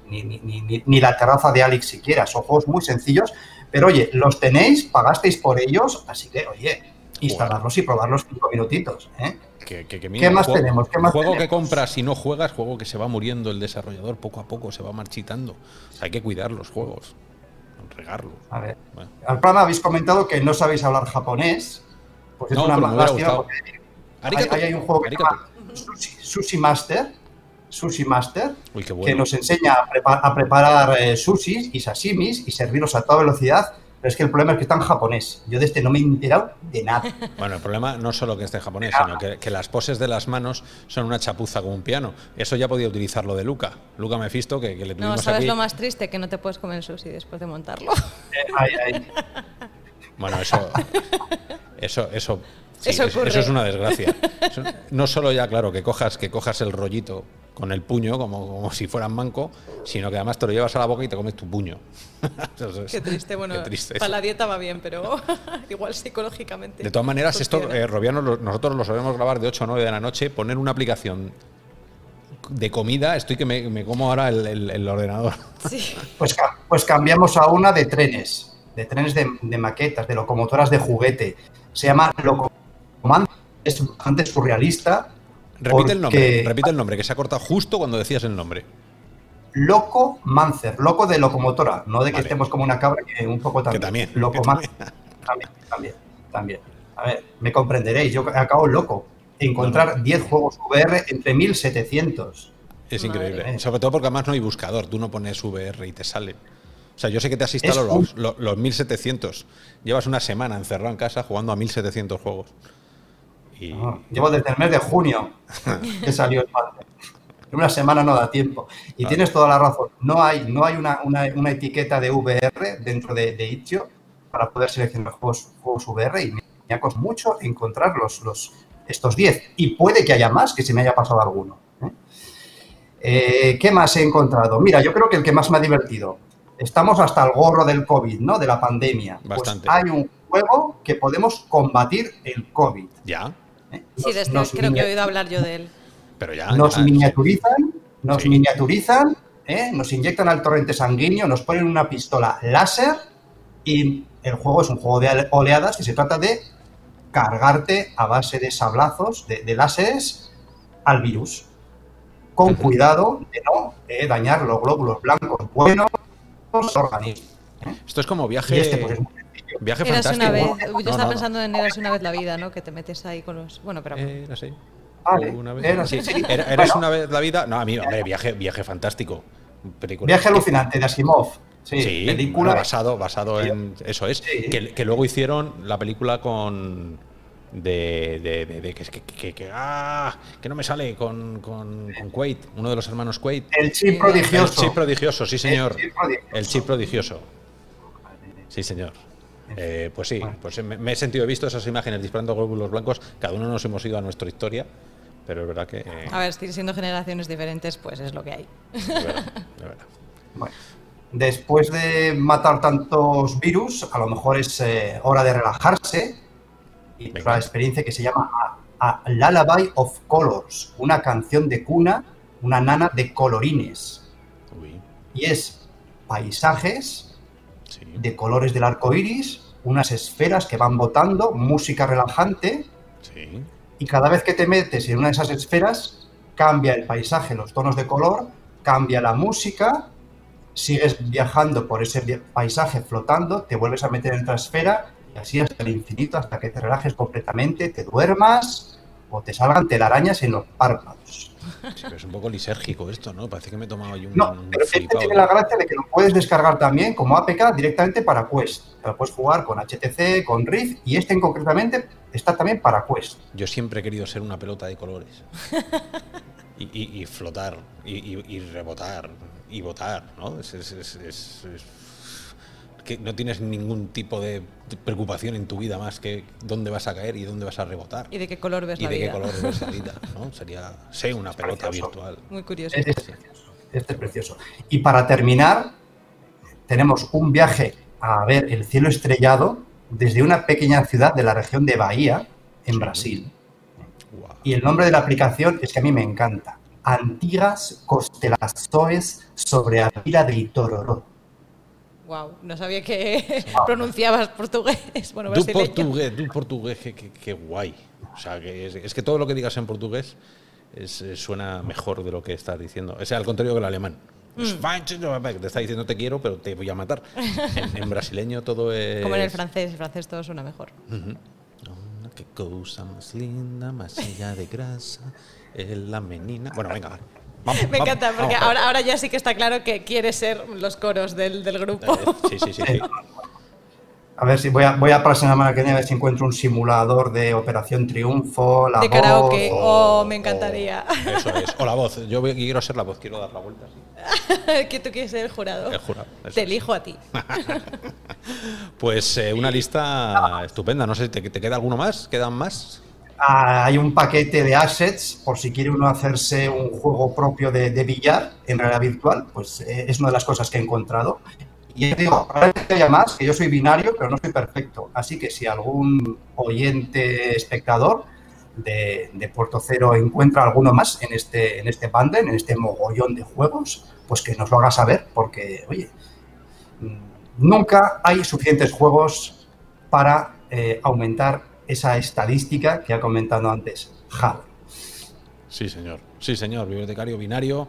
ni, ni, ni- ni- ni la terraza de Alex siquiera. Son juegos muy sencillos, pero oye, los tenéis, pagasteis por ellos, así que, oye, instalarlos y probarlos cinco minutitos. ¿eh? Que- que- que ¿Qué más juego- tenemos? ¿Qué más juego que compras y no juegas, juego que se va muriendo el desarrollador poco a poco, se va marchitando. O sea, hay que cuidar los juegos, regarlos. A ver, Bueno. al plan habéis comentado que no sabéis hablar japonés. Pues es No, una me lástima porque hay un juego que se llama Sushi, Sushi Master, Sushi Master, Uy, qué que bueno. nos enseña a, prepa- a preparar eh, sushis y sashimis y servirlos a toda velocidad Pero es que el problema es que está en japonés. Yo de este no me he enterado de nada. [LAUGHS] Bueno, el problema no es solo que esté en japonés, sino que, que las poses de las manos son una chapuza como un piano. Eso ya podía utilizarlo de Luca. Luca Mephisto, que, que le No, tuvimos ¿sabes aquí. lo más triste? Que no te puedes comer sushi después de montarlo. Eh, ay, ay. [LAUGHS] Bueno, eso. [LAUGHS] Eso, eso. sí, Eso es- ocurre. eso es una desgracia. [LAUGHS] Eso- no solo ya, claro, que cojas, que cojas el rollito con el puño, como, como si fueran manco, sino que además te lo llevas a la boca y te comes tu puño. [LAUGHS] Es- Qué triste, bueno, qué triste para la dieta va bien, pero igual psicológicamente. De todas maneras, esto, eh, Robiano, lo- nosotros lo solemos grabar de 8 a 9 de la noche, poner una aplicación de comida, estoy que me, me como ahora el, el- el ordenador. Sí. Pues, ca- pues cambiamos a una de trenes, de trenes de, de maquetas, de locomotoras de juguete. Se llama Locoman, es bastante surrealista. Repite el nombre, porque- repite el nombre, que se ha cortado justo cuando decías el nombre. Loco Mancer, loco de locomotora, no de que Vale. estemos como una cabra, que un poco también. también, Loco que Mancer, también, también, también. A ver, me comprenderéis, yo acabo loco. Encontrar 10 juegos VR entre 1700. Es increíble. Sobre todo porque además no hay buscador, tú no pones VR y te sale. O sea, yo sé que te has instalado los, los, los 1700. Llevas una semana encerrado en casa jugando a 1700 juegos. Y Ah, Llevo desde el mes de junio [LAUGHS] que salió el. En una semana no da tiempo. Y tienes toda la razón. No hay, no hay una, una- una etiqueta de VR dentro de, de Itch.io para poder seleccionar juegos, juegos VR y me, me ha costado mucho encontrar los, los, estos 10. Y puede que haya más, que se me haya pasado alguno. ¿eh? Eh, ¿Qué más he encontrado? Mira, yo creo que el que más me ha divertido. Estamos hasta el gorro del COVID, ¿no? De la pandemia. Pues Bastante. hay un juego que podemos combatir el COVID. ya, ¿eh? Sí, Nos- de este nos creo que he oído hablar yo de él. pero ya. nos ya, miniaturizan, nos Sí. miniaturizan, ¿eh? nos inyectan al torrente sanguíneo, nos ponen una pistola láser y el juego es un juego de oleadas y se trata de cargarte a base de sablazos, de, de láseres, al virus. Con cuidado de no eh, dañar los glóbulos blancos buenos organismo. Esto es como viaje. este pues, es. Viaje Eras fantástico. una vez, No, yo no, estaba no. pensando en Eras una vez la vida, ¿no? Que te metes ahí con los. Bueno, pero. Eh, Era así. Vale, Una vez. era Sí, así. sí. Era- Eras Bueno. una vez la vida. No, a mí, hombre, viaje, viaje fantástico. Película. Viaje alucinante de Asimov. Sí, Sí, película. bueno, basado, basado en. Eso es. Sí. Que, que luego hicieron la película con. De. de, de- de- que, que, que, que- ah, que no me sale con, con, con Quaid, uno de los hermanos Quaid. El chip El prodigioso. chip prodigioso, sí, señor. chip prodigioso. El chip prodigioso. Sí, señor. Eh, pues sí, pues me, me he sentido he visto esas imágenes disparando glóbulos blancos. Cada uno nos hemos ido a nuestra historia, pero es verdad que. eh, A ver, si- siendo generaciones diferentes, pues es lo que hay. de verdad, de verdad. Bueno, después de matar tantos virus, a lo mejor es eh, hora de relajarse y Venga. otra experiencia que se llama a, a Lullaby of Colors, una canción de cuna, una nana de colorines. Uy, Y es paisajes sí. de colores del arco iris, unas esferas que van botando, música relajante, Sí. y cada vez que te metes en una de esas esferas, cambia el paisaje, los tonos de color, cambia la música, sigues viajando por ese paisaje flotando, te vuelves a meter en otra esfera y así hasta el infinito, hasta que te relajes completamente, te duermas o te salgan telarañas en los párpados. Sí, pero es un poco lisérgico esto, ¿no? Parece que me he tomado ahí un, No, un pero este flipado. tiene la gracia de que lo puedes descargar también como APK directamente para Quest. Lo puedes jugar con HTC, con Rift y este en concretamente está también para Quest. Yo siempre he querido ser una pelota de colores. Y, y- y flotar, y, rebotar, y votar, ¿no? Es- es- es- que no tienes ningún tipo de preocupación en tu vida más que dónde vas a caer y dónde vas a rebotar. ¿Y de qué color ves Y la de vida? qué color ves la [LAUGHS] vida, ¿no? Sería, sé una pelota precioso. virtual. Muy curioso. Este es precioso. Este es precioso. Y para terminar, tenemos un viaje a ver el cielo estrellado desde una pequeña ciudad de la región de Bahía, en Brasil. Y el nombre de la aplicación es que a mí me encanta. Antigas constelações sobre a Vila de Itororó. Wow, no sabía que [LAUGHS] pronunciabas portugués. Bueno, brasileño. portugués, tú portugués, qué, qué- qué guay. O sea, que es, es que todo lo que digas en portugués es- suena mejor de lo que estás diciendo. O sea, al contrario que el alemán. Mm. Te está diciendo te quiero, pero te voy a matar. En, en brasileño todo es. Como en el francés, el francés todo suena mejor. Oh, qué cosa más linda, más allá de grasa, es la menina. Bueno, venga. Vamos, Me vamos, encanta, porque vamos. ahora, ahora ya sí que está claro que quiere ser los coros del, del grupo. Eh, Sí, sí, sí. sí. [LAUGHS] A ver si voy a, voy a para la semana que viene a ver si encuentro un simulador de Operación Triunfo, la de voz, karaoke. o- Oh, me encantaría. Eso es. O la voz. Yo quiero ser la voz, quiero dar la vuelta así. [LAUGHS] que tú quieres ser el jurado. El jurado, Te es. elijo a ti. [LAUGHS] Pues eh, una lista estupenda. No sé, ¿te, te queda alguno más? ¿Quedan más? Ah, hay un paquete de assets por si quiere uno hacerse un juego propio de, de billar en realidad virtual, pues eh, es una de las cosas que he encontrado. Y digo, haya más, que yo soy binario, pero no soy perfecto. Así que si algún oyente espectador de, de Puerto Cero encuentra alguno más en este, en este bundle, en este mogollón de juegos, pues que nos lo haga saber, porque, oye, mm, nunca hay suficientes juegos para eh, aumentar esa estadística que ha comentado antes Javi. Sí, señor. Sí, señor. Bibliotecario binario.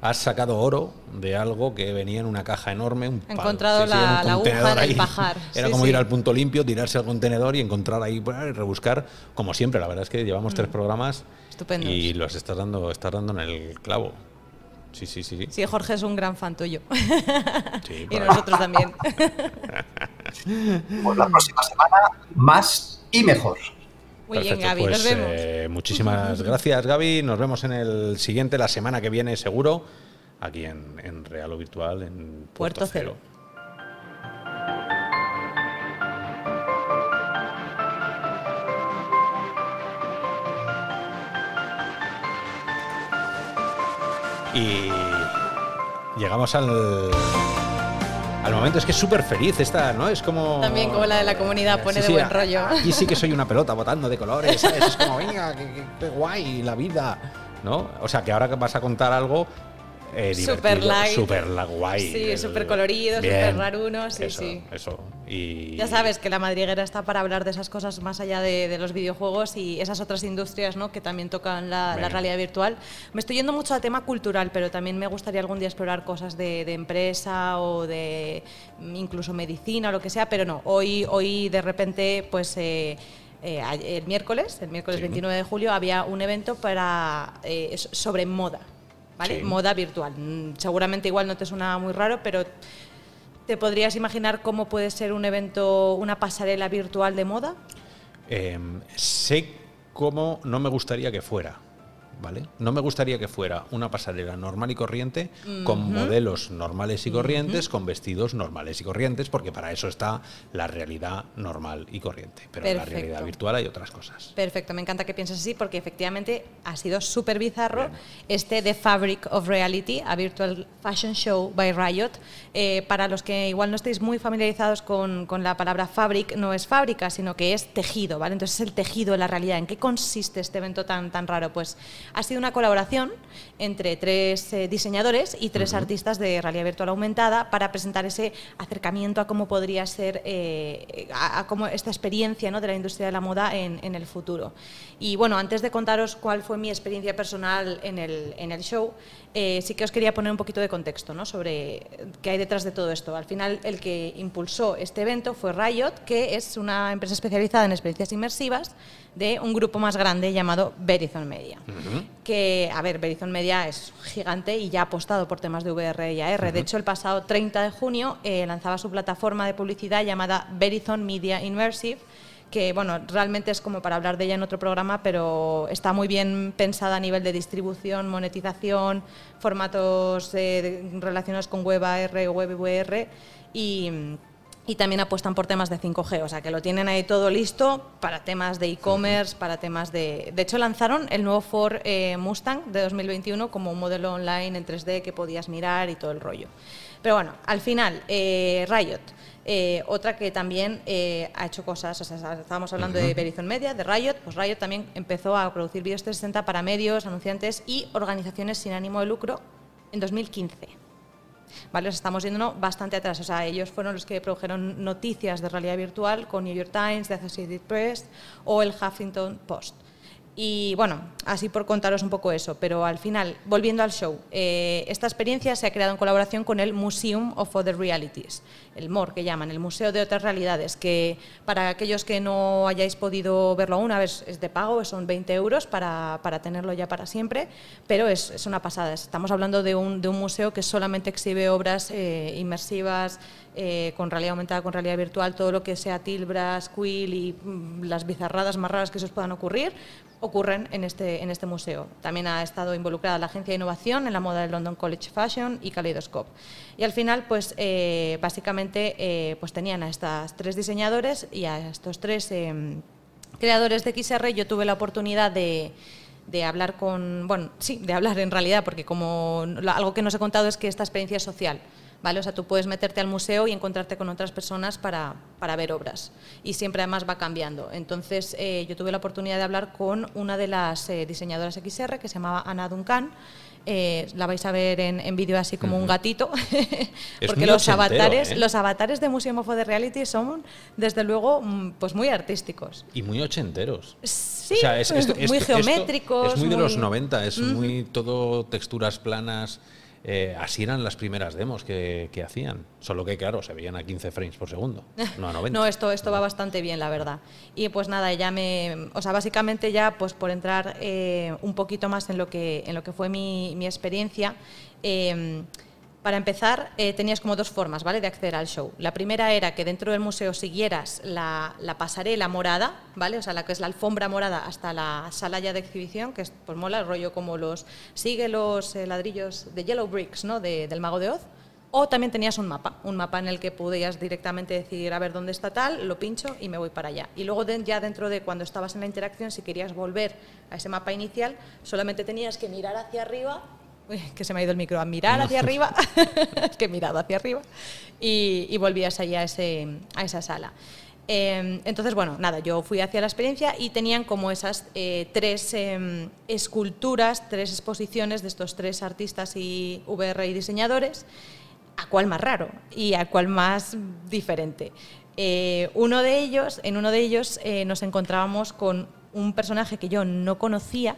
Has sacado oro de algo que venía en una caja enorme. Un He encontrado la- era un la aguja contenedor en el ahí. pajar. [LAUGHS] Era Sí, como sí. ir al punto limpio, tirarse al contenedor y encontrar ahí, pues, rebuscar. Como siempre, la verdad es que llevamos tres programas Mm. Estupendos. y los estás dando, estás dando en el clavo. Sí, sí, sí. sí. Sí, Jorge es un gran fan tuyo. Sí, [LAUGHS] y nosotros también. [LAUGHS] Pues la próxima semana más y mejor. Muy bien, Gaby. pues, nos vemos. eh, muchísimas [LAUGHS] gracias, Gaby. Nos vemos en el siguiente, la semana que viene, seguro, aquí en, en Real o Virtual, en Puerto, Puerto Cero. Cero. Y llegamos al, al momento, es que es súper feliz esta, ¿no? Es como... También como la de la comunidad, pone Sí, de buen rollo. Aquí sí que soy una pelota botando de colores, ¿sabes? Es como, venga, qué, qué- qué guay la vida, ¿no? O sea, que ahora que vas a contar algo eh, Super light. super guay. Sí, súper colorido, Bien. súper raruno, sí, eso, sí. Eso, y... Ya sabes que la madriguera está para hablar de esas cosas más allá de, de los videojuegos y esas otras industrias ¿no? que también tocan la, realidad virtual. Me estoy yendo mucho al tema cultural, pero también me gustaría algún día explorar cosas de, de empresa o de mm, incluso medicina o lo que sea, pero no, hoy, hoy de repente, pues... eh, eh, a- el miércoles, el miércoles Sí. 29 de julio, había un evento para eh, sobre moda, ¿vale? Sí. Moda virtual. Mm, Seguramente igual no te suena muy raro, pero ¿Te podrías imaginar cómo puede ser un evento, una pasarela virtual de moda? Eh, sé cómo no me gustaría que fuera, ¿vale? No me gustaría que fuera una pasarela normal y corriente con modelos normales y corrientes, con vestidos normales y corrientes, porque para eso está la realidad normal y corriente. Pero en la realidad virtual hay otras cosas. Perfecto, me encanta que pienses así porque efectivamente ha sido súper bizarro Bien. este The Fabric of Reality, a Virtual Fashion Show by Riot. Eh, para los que igual no estéis muy familiarizados con, con la palabra fabric, no es fábrica, sino que es tejido, ¿vale? Entonces es el tejido de la realidad. ¿En qué consiste este evento tan, tan raro? Pues ha sido una colaboración entre tres eh, diseñadores y tres artistas de realidad virtual aumentada para presentar ese acercamiento a cómo podría ser eh, a, a cómo esta experiencia ¿no? de la industria de la moda en, en el futuro. Y bueno, antes de contaros cuál fue mi experiencia personal en el, en el show, eh, sí que os quería poner un poquito de contexto ¿no? sobre qué hay detrás de todo esto. Al final, el que impulsó este evento fue Riot, que es una empresa especializada en experiencias inmersivas de un grupo más grande llamado Verizon Media. Que, a ver, Verizon Media es gigante y ya ha apostado por temas de VR y AR. De hecho, el pasado 30 de junio eh, lanzaba su plataforma de publicidad llamada Verizon Media Immersive que bueno, realmente es como para hablar de ella en otro programa, pero está muy bien pensada a nivel de distribución, monetización, formatos eh, relacionados con web AR web VR y, y también apuestan por temas de 5G, o sea que lo tienen ahí todo listo para temas de e-commerce, para temas de... De hecho lanzaron el nuevo Ford eh, Mustang de 2021 como un modelo online en 3D que podías mirar y todo el rollo. Pero bueno, al final, eh, Riot, eh, otra que también eh, ha hecho cosas, o sea, estábamos hablando de Verizon Media, de Riot, pues Riot también empezó a producir vídeos 360 para medios, anunciantes y organizaciones sin ánimo de lucro en 2015. ¿Vale? Os estamos yendo bastante atrás. O sea, ellos fueron los que produjeron noticias de realidad virtual con New York Times, The Associated Press o el Huffington Post. Y bueno, así por contaros un poco eso, pero al final, volviendo al show, eh, esta experiencia se ha creado en colaboración con el Museum of Other Realities, el MOR que llaman, el Museo de Otras Realidades, que para aquellos que no hayáis podido verlo aún, a es de pago, son 20 euros para, para tenerlo ya para siempre, pero es, es, una pasada. Estamos hablando de un, de un museo que solamente exhibe obras eh, inmersivas, eh, con realidad aumentada, con realidad virtual, todo lo que sea Tilbras, Quill y mm, las bizarradas más raras que se os puedan ocurrir, ocurren en este, en este museo. También ha estado involucrada la Agencia de Innovación en la moda del London College Fashion y Kaleidoscope. Y al final, pues eh, básicamente eh, pues tenían a estas tres diseñadores y a estos tres em, creadores de XR. Yo tuve la oportunidad de de hablar con, bueno, sí, de hablar en realidad, porque como algo que nos he contado es que esta experiencia es social. ¿vale? O sea, tú puedes meterte al museo y encontrarte con otras personas para, para ver obras. Y siempre además va cambiando. Entonces, eh, yo tuve la oportunidad de hablar con una de las eh, diseñadoras XR que se llamaba Ana Duncan. Eh, la vais a ver en, en vídeo así como un gatito, [LAUGHS] porque los avatares, ¿eh? los avatares de Museum of the Reality son, desde luego, mm, pues muy artísticos. Y muy ochenteros. Sí, [LAUGHS] muy geométricos. es muy de los 90, es muy todo texturas planas. Eh, así eran las primeras demos que, que, hacían. Solo que, claro, se veían a 15 frames por segundo, [LAUGHS] no a 90. no, esto, esto va bastante bien, la verdad. Y pues nada, ya me. O sea, básicamente ya, pues por entrar eh, un poquito más en lo que, en lo que fue mi, mi experiencia. Eh, para empezar, eh, tenías como dos formas ¿vale? de acceder al show. La primera era que dentro del museo siguieras la, la, pasarela morada, ¿vale? o sea, la que es la alfombra morada hasta la sala ya de exhibición, que es pues mola el rollo como los sigue los eh, ladrillos de Yellow Bricks ¿no? de, del Mago de Oz. O también tenías un mapa, un mapa en el que podías directamente decir, a ver dónde está tal, lo pincho y me voy para allá. Y luego ya dentro de cuando estabas en la interacción, si querías volver a ese mapa inicial, solamente tenías que mirar hacia arriba Uy, que se me ha ido el micro, a mirar hacia arriba, [LAUGHS] que he mirado hacia arriba, y, y volvías allá a, ese, a esa sala. Eh, entonces, bueno, nada, yo fui hacia la experiencia y tenían como esas eh, tres eh, esculturas, tres exposiciones de estos tres artistas y VR y diseñadores, a cuál más raro y a cuál más diferente. Eh, uno de ellos, en uno de ellos nos encontrábamos con un personaje que yo no conocía,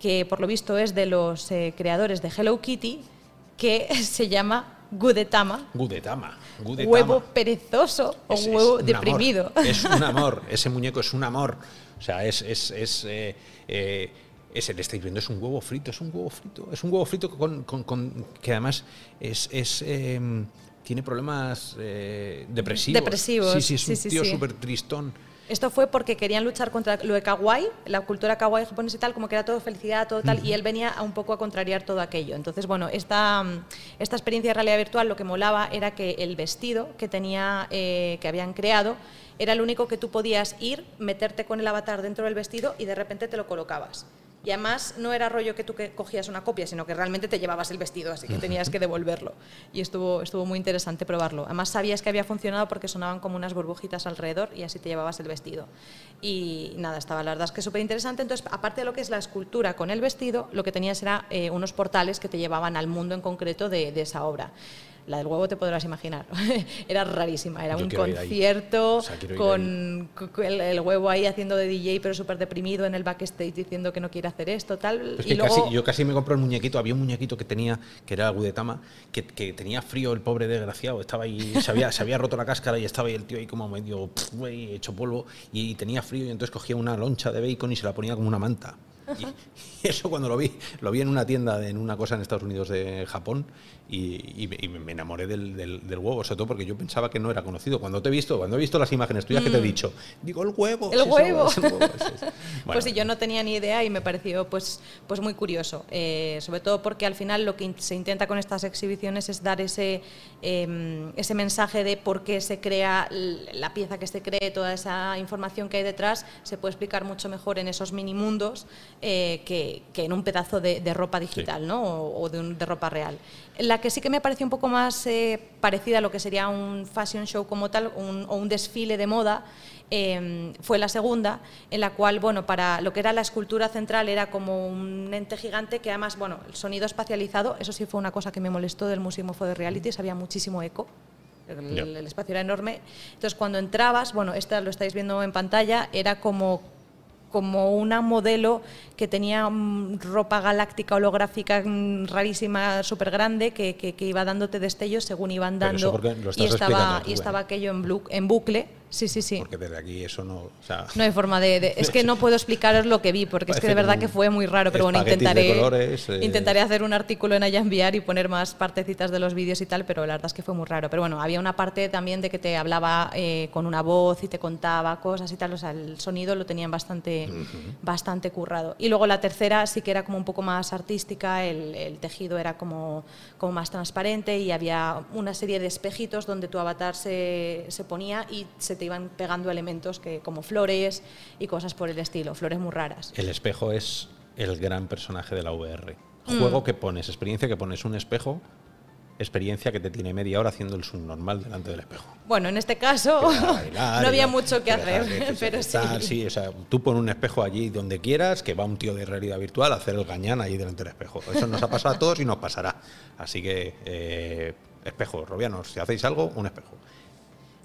que por lo visto es de los eh, creadores de Hello Kitty, que [LAUGHS] se llama Gudetama. Gudetama. Gudetama. Huevo perezoso o Es- huevo deprimido. amor, Es un [LAUGHS] amor. Ese muñeco es un amor. O sea, es. es, es eh, eh, ese le estáis viendo, es un huevo frito, es un huevo frito. Es un huevo frito con, con- con- que además es. es, eh, tiene problemas eh, depresivos. Depresivos, Sí, sí, es un sí, sí, tío sí. súper tristón. Esto fue porque querían luchar contra lo de kawaii, la cultura kawaii japonesa y tal, como que era todo felicidad, todo tal, y él venía a un poco a contrariar todo aquello. Entonces, bueno, esta, mm, esta experiencia de realidad virtual lo que molaba era que el vestido que, tenía, eh, que habían creado era el único que tú podías ir, meterte con el avatar dentro del vestido y de repente te lo colocabas. Y además no era rollo que tú que cogías una copia, sino que realmente te llevabas el vestido, así que tenías que [LAUGHS] devolverlo. Y estuvo, estuvo muy interesante probarlo. Además sabías que había funcionado porque sonaban como unas burbujitas alrededor y así te llevabas el vestido. Y nada, estaba la verdad es que súper interesante. Entonces, aparte de lo que es la escultura con el vestido, lo que tenías era eh, unos portales que te llevaban al mundo en concreto de, de esa obra. La del huevo te podrás imaginar. [LAUGHS] era rarísima, era Yo un concierto O sea, con con el, el huevo ahí haciendo de DJ, pero súper deprimido en el backstage diciendo que no quiere hacer esto, tal. Y luego, casi, yo casi me compré el muñequito. Había un muñequito que tenía, que era Gudetama, que, que tenía frío el pobre desgraciado. Estaba ahí, se había, se había roto la cáscara y estaba ahí el tío ahí como medio güey, hecho polvo y tenía frío y entonces cogía una loncha de bacon y se la ponía como una manta. Y, y [LAUGHS] eso cuando lo vi, lo vi en una tienda, de- en una cosa en Estados Unidos de Japón y, y me- y me enamoré del, del- del huevo, sobre todo porque yo pensaba que no era conocido. Cuando te he visto, cuando he visto las imágenes tuyas que te he dicho, digo el huevo. Mm. El es eso, huevo. es el huevo, es eso. [LAUGHS] pues sí, yo no tenía ni idea y me pareció pues, pues muy curioso. Eh, sobre todo porque al final lo que se intenta con estas exhibiciones es dar ese, eh, ese mensaje de por qué se crea la pieza que se cree, toda esa información que hay detrás, se puede explicar mucho mejor en esos mini mundos eh, que, que en un pedazo de, de ropa digital ¿no? o, o de, un- de ropa real. La que sí que me pareció un poco más eh, parecida a lo que sería un fashion show como tal un- o un desfile de moda eh, fue la segunda, en la cual, bueno, para lo que era la escultura central era como un ente gigante que además, bueno, el sonido espacializado, eso sí fue una cosa que me molestó del Museum of the Realities, había muchísimo eco. El, espacio era enorme. Entonces, cuando entrabas, bueno, esto lo estáis viendo en pantalla, era como como una modelo que tenía mm, ropa galáctica holográfica mm, rarísima, súper grande, que, que- que iba dándote destellos según iban Pero eso dando. porque lo estás y estaba, tú, y ¿eh? estaba aquello en, blu- en bucle. Sí, sí, sí. Porque desde aquí eso no. O sea, No hay forma de, de- Es que no puedo explicaros lo que vi, porque es que de verdad que fue muy raro. Pero bueno, intentaré, colores, eh. intentaré hacer un artículo en Aya Enviar y poner más partecitas de los vídeos y tal, pero la verdad es que fue muy raro. Pero bueno, había una parte también de que te hablaba eh, con una voz y te contaba cosas y tal. O sea, el sonido lo tenían bastante, bastante currado. Y luego la tercera sí que era como un poco más artística, el, el tejido era como, como más transparente y había una serie de espejitos donde tu avatar se, se ponía y se te iban pegando elementos que, como flores y cosas por el estilo, flores muy raras. el espejo es el gran personaje de la VR. Mm. Juego que pones, experiencia que pones un espejo, experiencia que te tiene media hora haciendo el subnormal delante del espejo. Bueno, en este caso [LAUGHS] bailar, no había mucho que hacer, que- [LAUGHS] que pero sí. tal, sí, o sea, tú pon un espejo allí donde quieras, que va un tío de realidad virtual a hacer el gañán ahí delante del espejo. Eso nos ha pasado a todos y nos pasará. Así que, eh, espejo, Robianos, si hacéis algo, un espejo.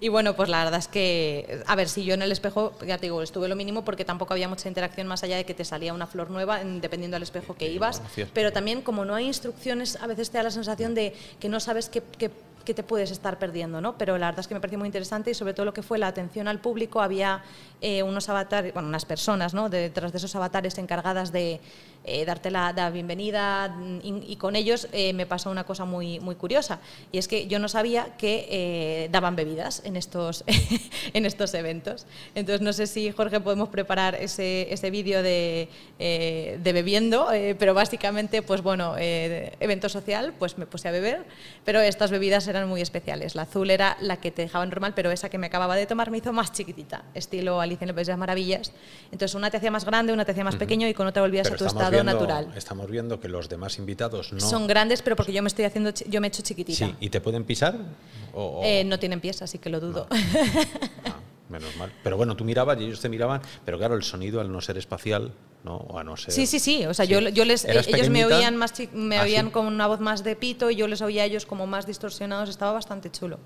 Y bueno, pues la verdad es que, a ver, si yo en el espejo, ya te digo, estuve lo mínimo porque tampoco había mucha interacción más allá de que te salía una flor nueva en- dependiendo del espejo que ibas. Pero también, como no hay instrucciones, a veces te da la sensación de que no sabes qué, qué- qué te puedes estar perdiendo, ¿no? Pero la verdad es que me pareció muy interesante y sobre todo lo que fue la atención al público, había eh, unos avatares, bueno, unas personas, ¿no? Detrás de esos avatares encargadas de eh, darte la, la bienvenida mm, y, y con ellos eh, me pasó una cosa muy, muy curiosa y es que yo no sabía que eh, daban bebidas en estos, [LAUGHS] en estos eventos. Entonces no sé si Jorge podemos preparar ese, ese vídeo de, de bebiendo, pero básicamente pues bueno, evento social, pues me puse a beber, pero estas bebidas eran muy especiales. La azul era la que te dejaba normal, pero esa que me acababa de tomar me hizo más chiquitita, estilo Alicia en el País de las Maravillas. Entonces una te hacía más grande, una te hacía más pequeño y con otra volvías Pero a tu estamos estado viendo- natural. Estamos viendo que los demás invitados no. Son grandes, pero porque yo me estoy haciendo, yo me he hecho chiquitita. Sí, ¿y te pueden pisar? O- o- Eh, no tienen pies, así que lo dudo. Ah, menos mal. Pero bueno, tú mirabas y ellos te miraban, pero claro, el sonido al no ser espacial, ¿no? O a no ser. Sí, sí, sí. O sea, yo, yo les, ¿Eras ellos me oían más me Ah, oían sí. con una voz más de pito y yo les oía a ellos como más distorsionados. Estaba bastante chulo.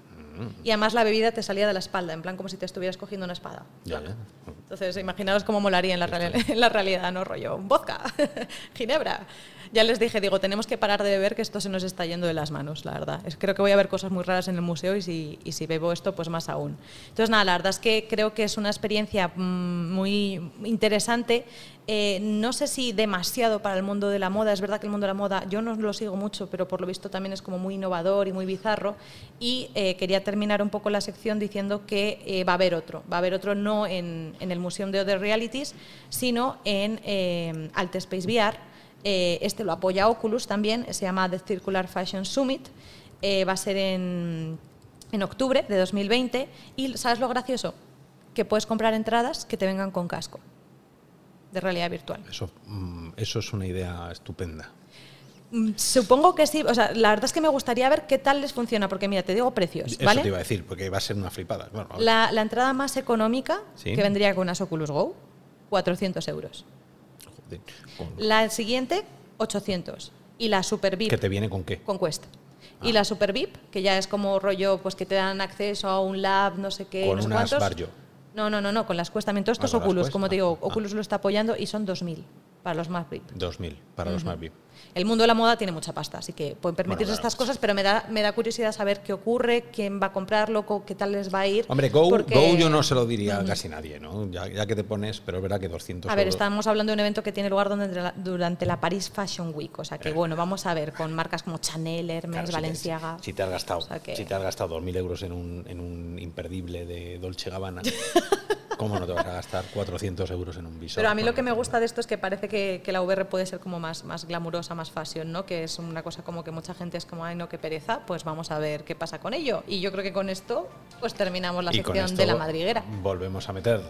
Y además la bebida te salía de la espalda, en plan como si te estuvieras cogiendo una espada. Ya, ya. Entonces, imaginaos cómo molaría en la, en la realidad, ¿no? Rollo, vodka, [LAUGHS] ginebra. Ya les dije, digo, tenemos que parar de beber que esto se nos está yendo de las manos, la verdad. Es, creo que voy a ver cosas muy raras en el museo y si, y si bebo esto, pues más aún. Entonces, nada, la verdad es que creo que es una experiencia mm, muy interesante. Eh, no sé si demasiado para el mundo de la moda. Es verdad que el mundo de la moda yo no lo sigo mucho, pero por lo visto también es como muy innovador y muy bizarro. Y eh, quería terminar un poco la sección diciendo que eh, va a haber otro. Va a haber otro no en, el Museo de Other Realities, sino en Alt Space VR. Este lo apoya Oculus también, se llama The Circular Fashion Summit. Va a ser en, en octubre de 2020. Y ¿sabes lo gracioso? Que puedes comprar entradas que te vengan con casco de realidad virtual. Eso, mm, eso es una idea estupenda. Mm, Supongo que sí. O sea, la verdad es que me gustaría ver qué tal les funciona, porque mira, te digo precios, Eso ¿vale? te iba a decir, porque va a ser una flipada. Bueno. La, la entrada más económica, Sí. que vendría con unas Oculus Go, 400 euros. Joder, con- La siguiente, 800. Y la Super VIP ¿Que te viene con qué? con Quest. Ah. Y la Super VIP, que ya es como rollo, pues que te dan acceso a un lab, no sé qué, Con no sé unas cuántos. Baryo. No, no, no, no, con las. Todo esto Ah, es con las Oculus, como te ah, digo, ah. Oculus lo está apoyando y son 2.000 para los más VIP. 2000 para los más VIP. El mundo de la moda tiene mucha pasta, así que pueden permitirse Bueno, claro. estas cosas, pero me da, me da curiosidad saber qué ocurre, quién va a comprarlo, co- qué tal les va a ir. Hombre, Go, porque- Go yo no se lo diría a casi nadie, ¿no? Ya, ya que te pones, pero es verdad que 200 A ver, euros- estamos hablando de un evento que tiene lugar durante la, durante la Paris Fashion Week, o sea que bueno, vamos a ver con marcas como Chanel, Hermes, Claro, si te- Valenciaga. Si, te has gastado, O sea que- si te has gastado 2.000 euros en un, en un imperdible de Dolce Gabbana, [LAUGHS] ¿cómo no te vas a gastar 400 euros en un visor? Pero a mí lo que me gusta de esto es que parece que, que la VR puede ser como más, más glamurosa, más fashion, ¿no? Que es una cosa como que mucha gente es como, ay, no, qué pereza, pues vamos a ver qué pasa con ello. Y yo creo que con esto, pues terminamos la y con sección esto de la madriguera. Volvemos a meter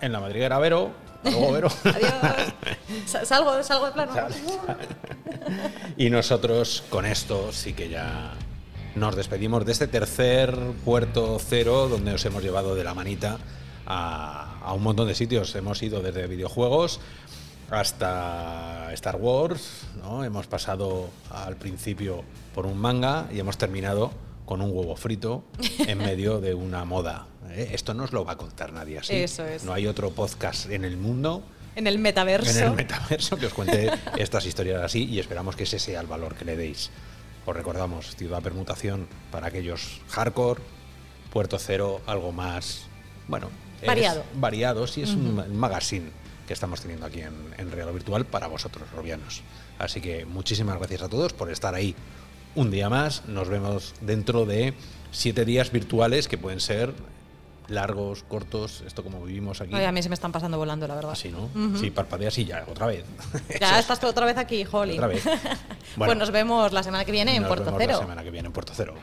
en la madriguera Vero. Luego, [LAUGHS] Vero. Adiós. Sa- Salgo, salgo de plano. Y nosotros con esto sí que ya nos despedimos de este tercer puerto cero donde os hemos llevado de la manita a, a un montón de sitios. Hemos ido desde videojuegos hasta Star Wars, ¿no? hemos pasado al principio por un manga y hemos terminado con un huevo frito en medio de una moda. ¿eh? Esto no os lo va a contar nadie así. Eso es. No hay otro podcast en el mundo En el metaverso. en el metaverso que os cuente [LAUGHS] estas historias así y esperamos que ese sea el valor que le deis. Os recordamos, Ciudad Permutación para aquellos hardcore, Puerto Cero, algo más, bueno, Variado. variado, sí, es un magazine que estamos teniendo aquí en, en Real Virtual para vosotros, robianos. Así que muchísimas gracias a todos por estar ahí un día más. Nos vemos dentro de siete días virtuales que pueden ser largos, cortos, esto como vivimos aquí. Ay, a mí se me están pasando volando, la verdad. Así, ¿no? Sí, parpadeas y ya, otra vez. [LAUGHS] Ya estás tú otra vez aquí, Holly. Otra vez. [LAUGHS] pues Bueno. nos vemos la semana que viene en Nos Puerto vemos Cero. La semana que viene en Puerto Cero.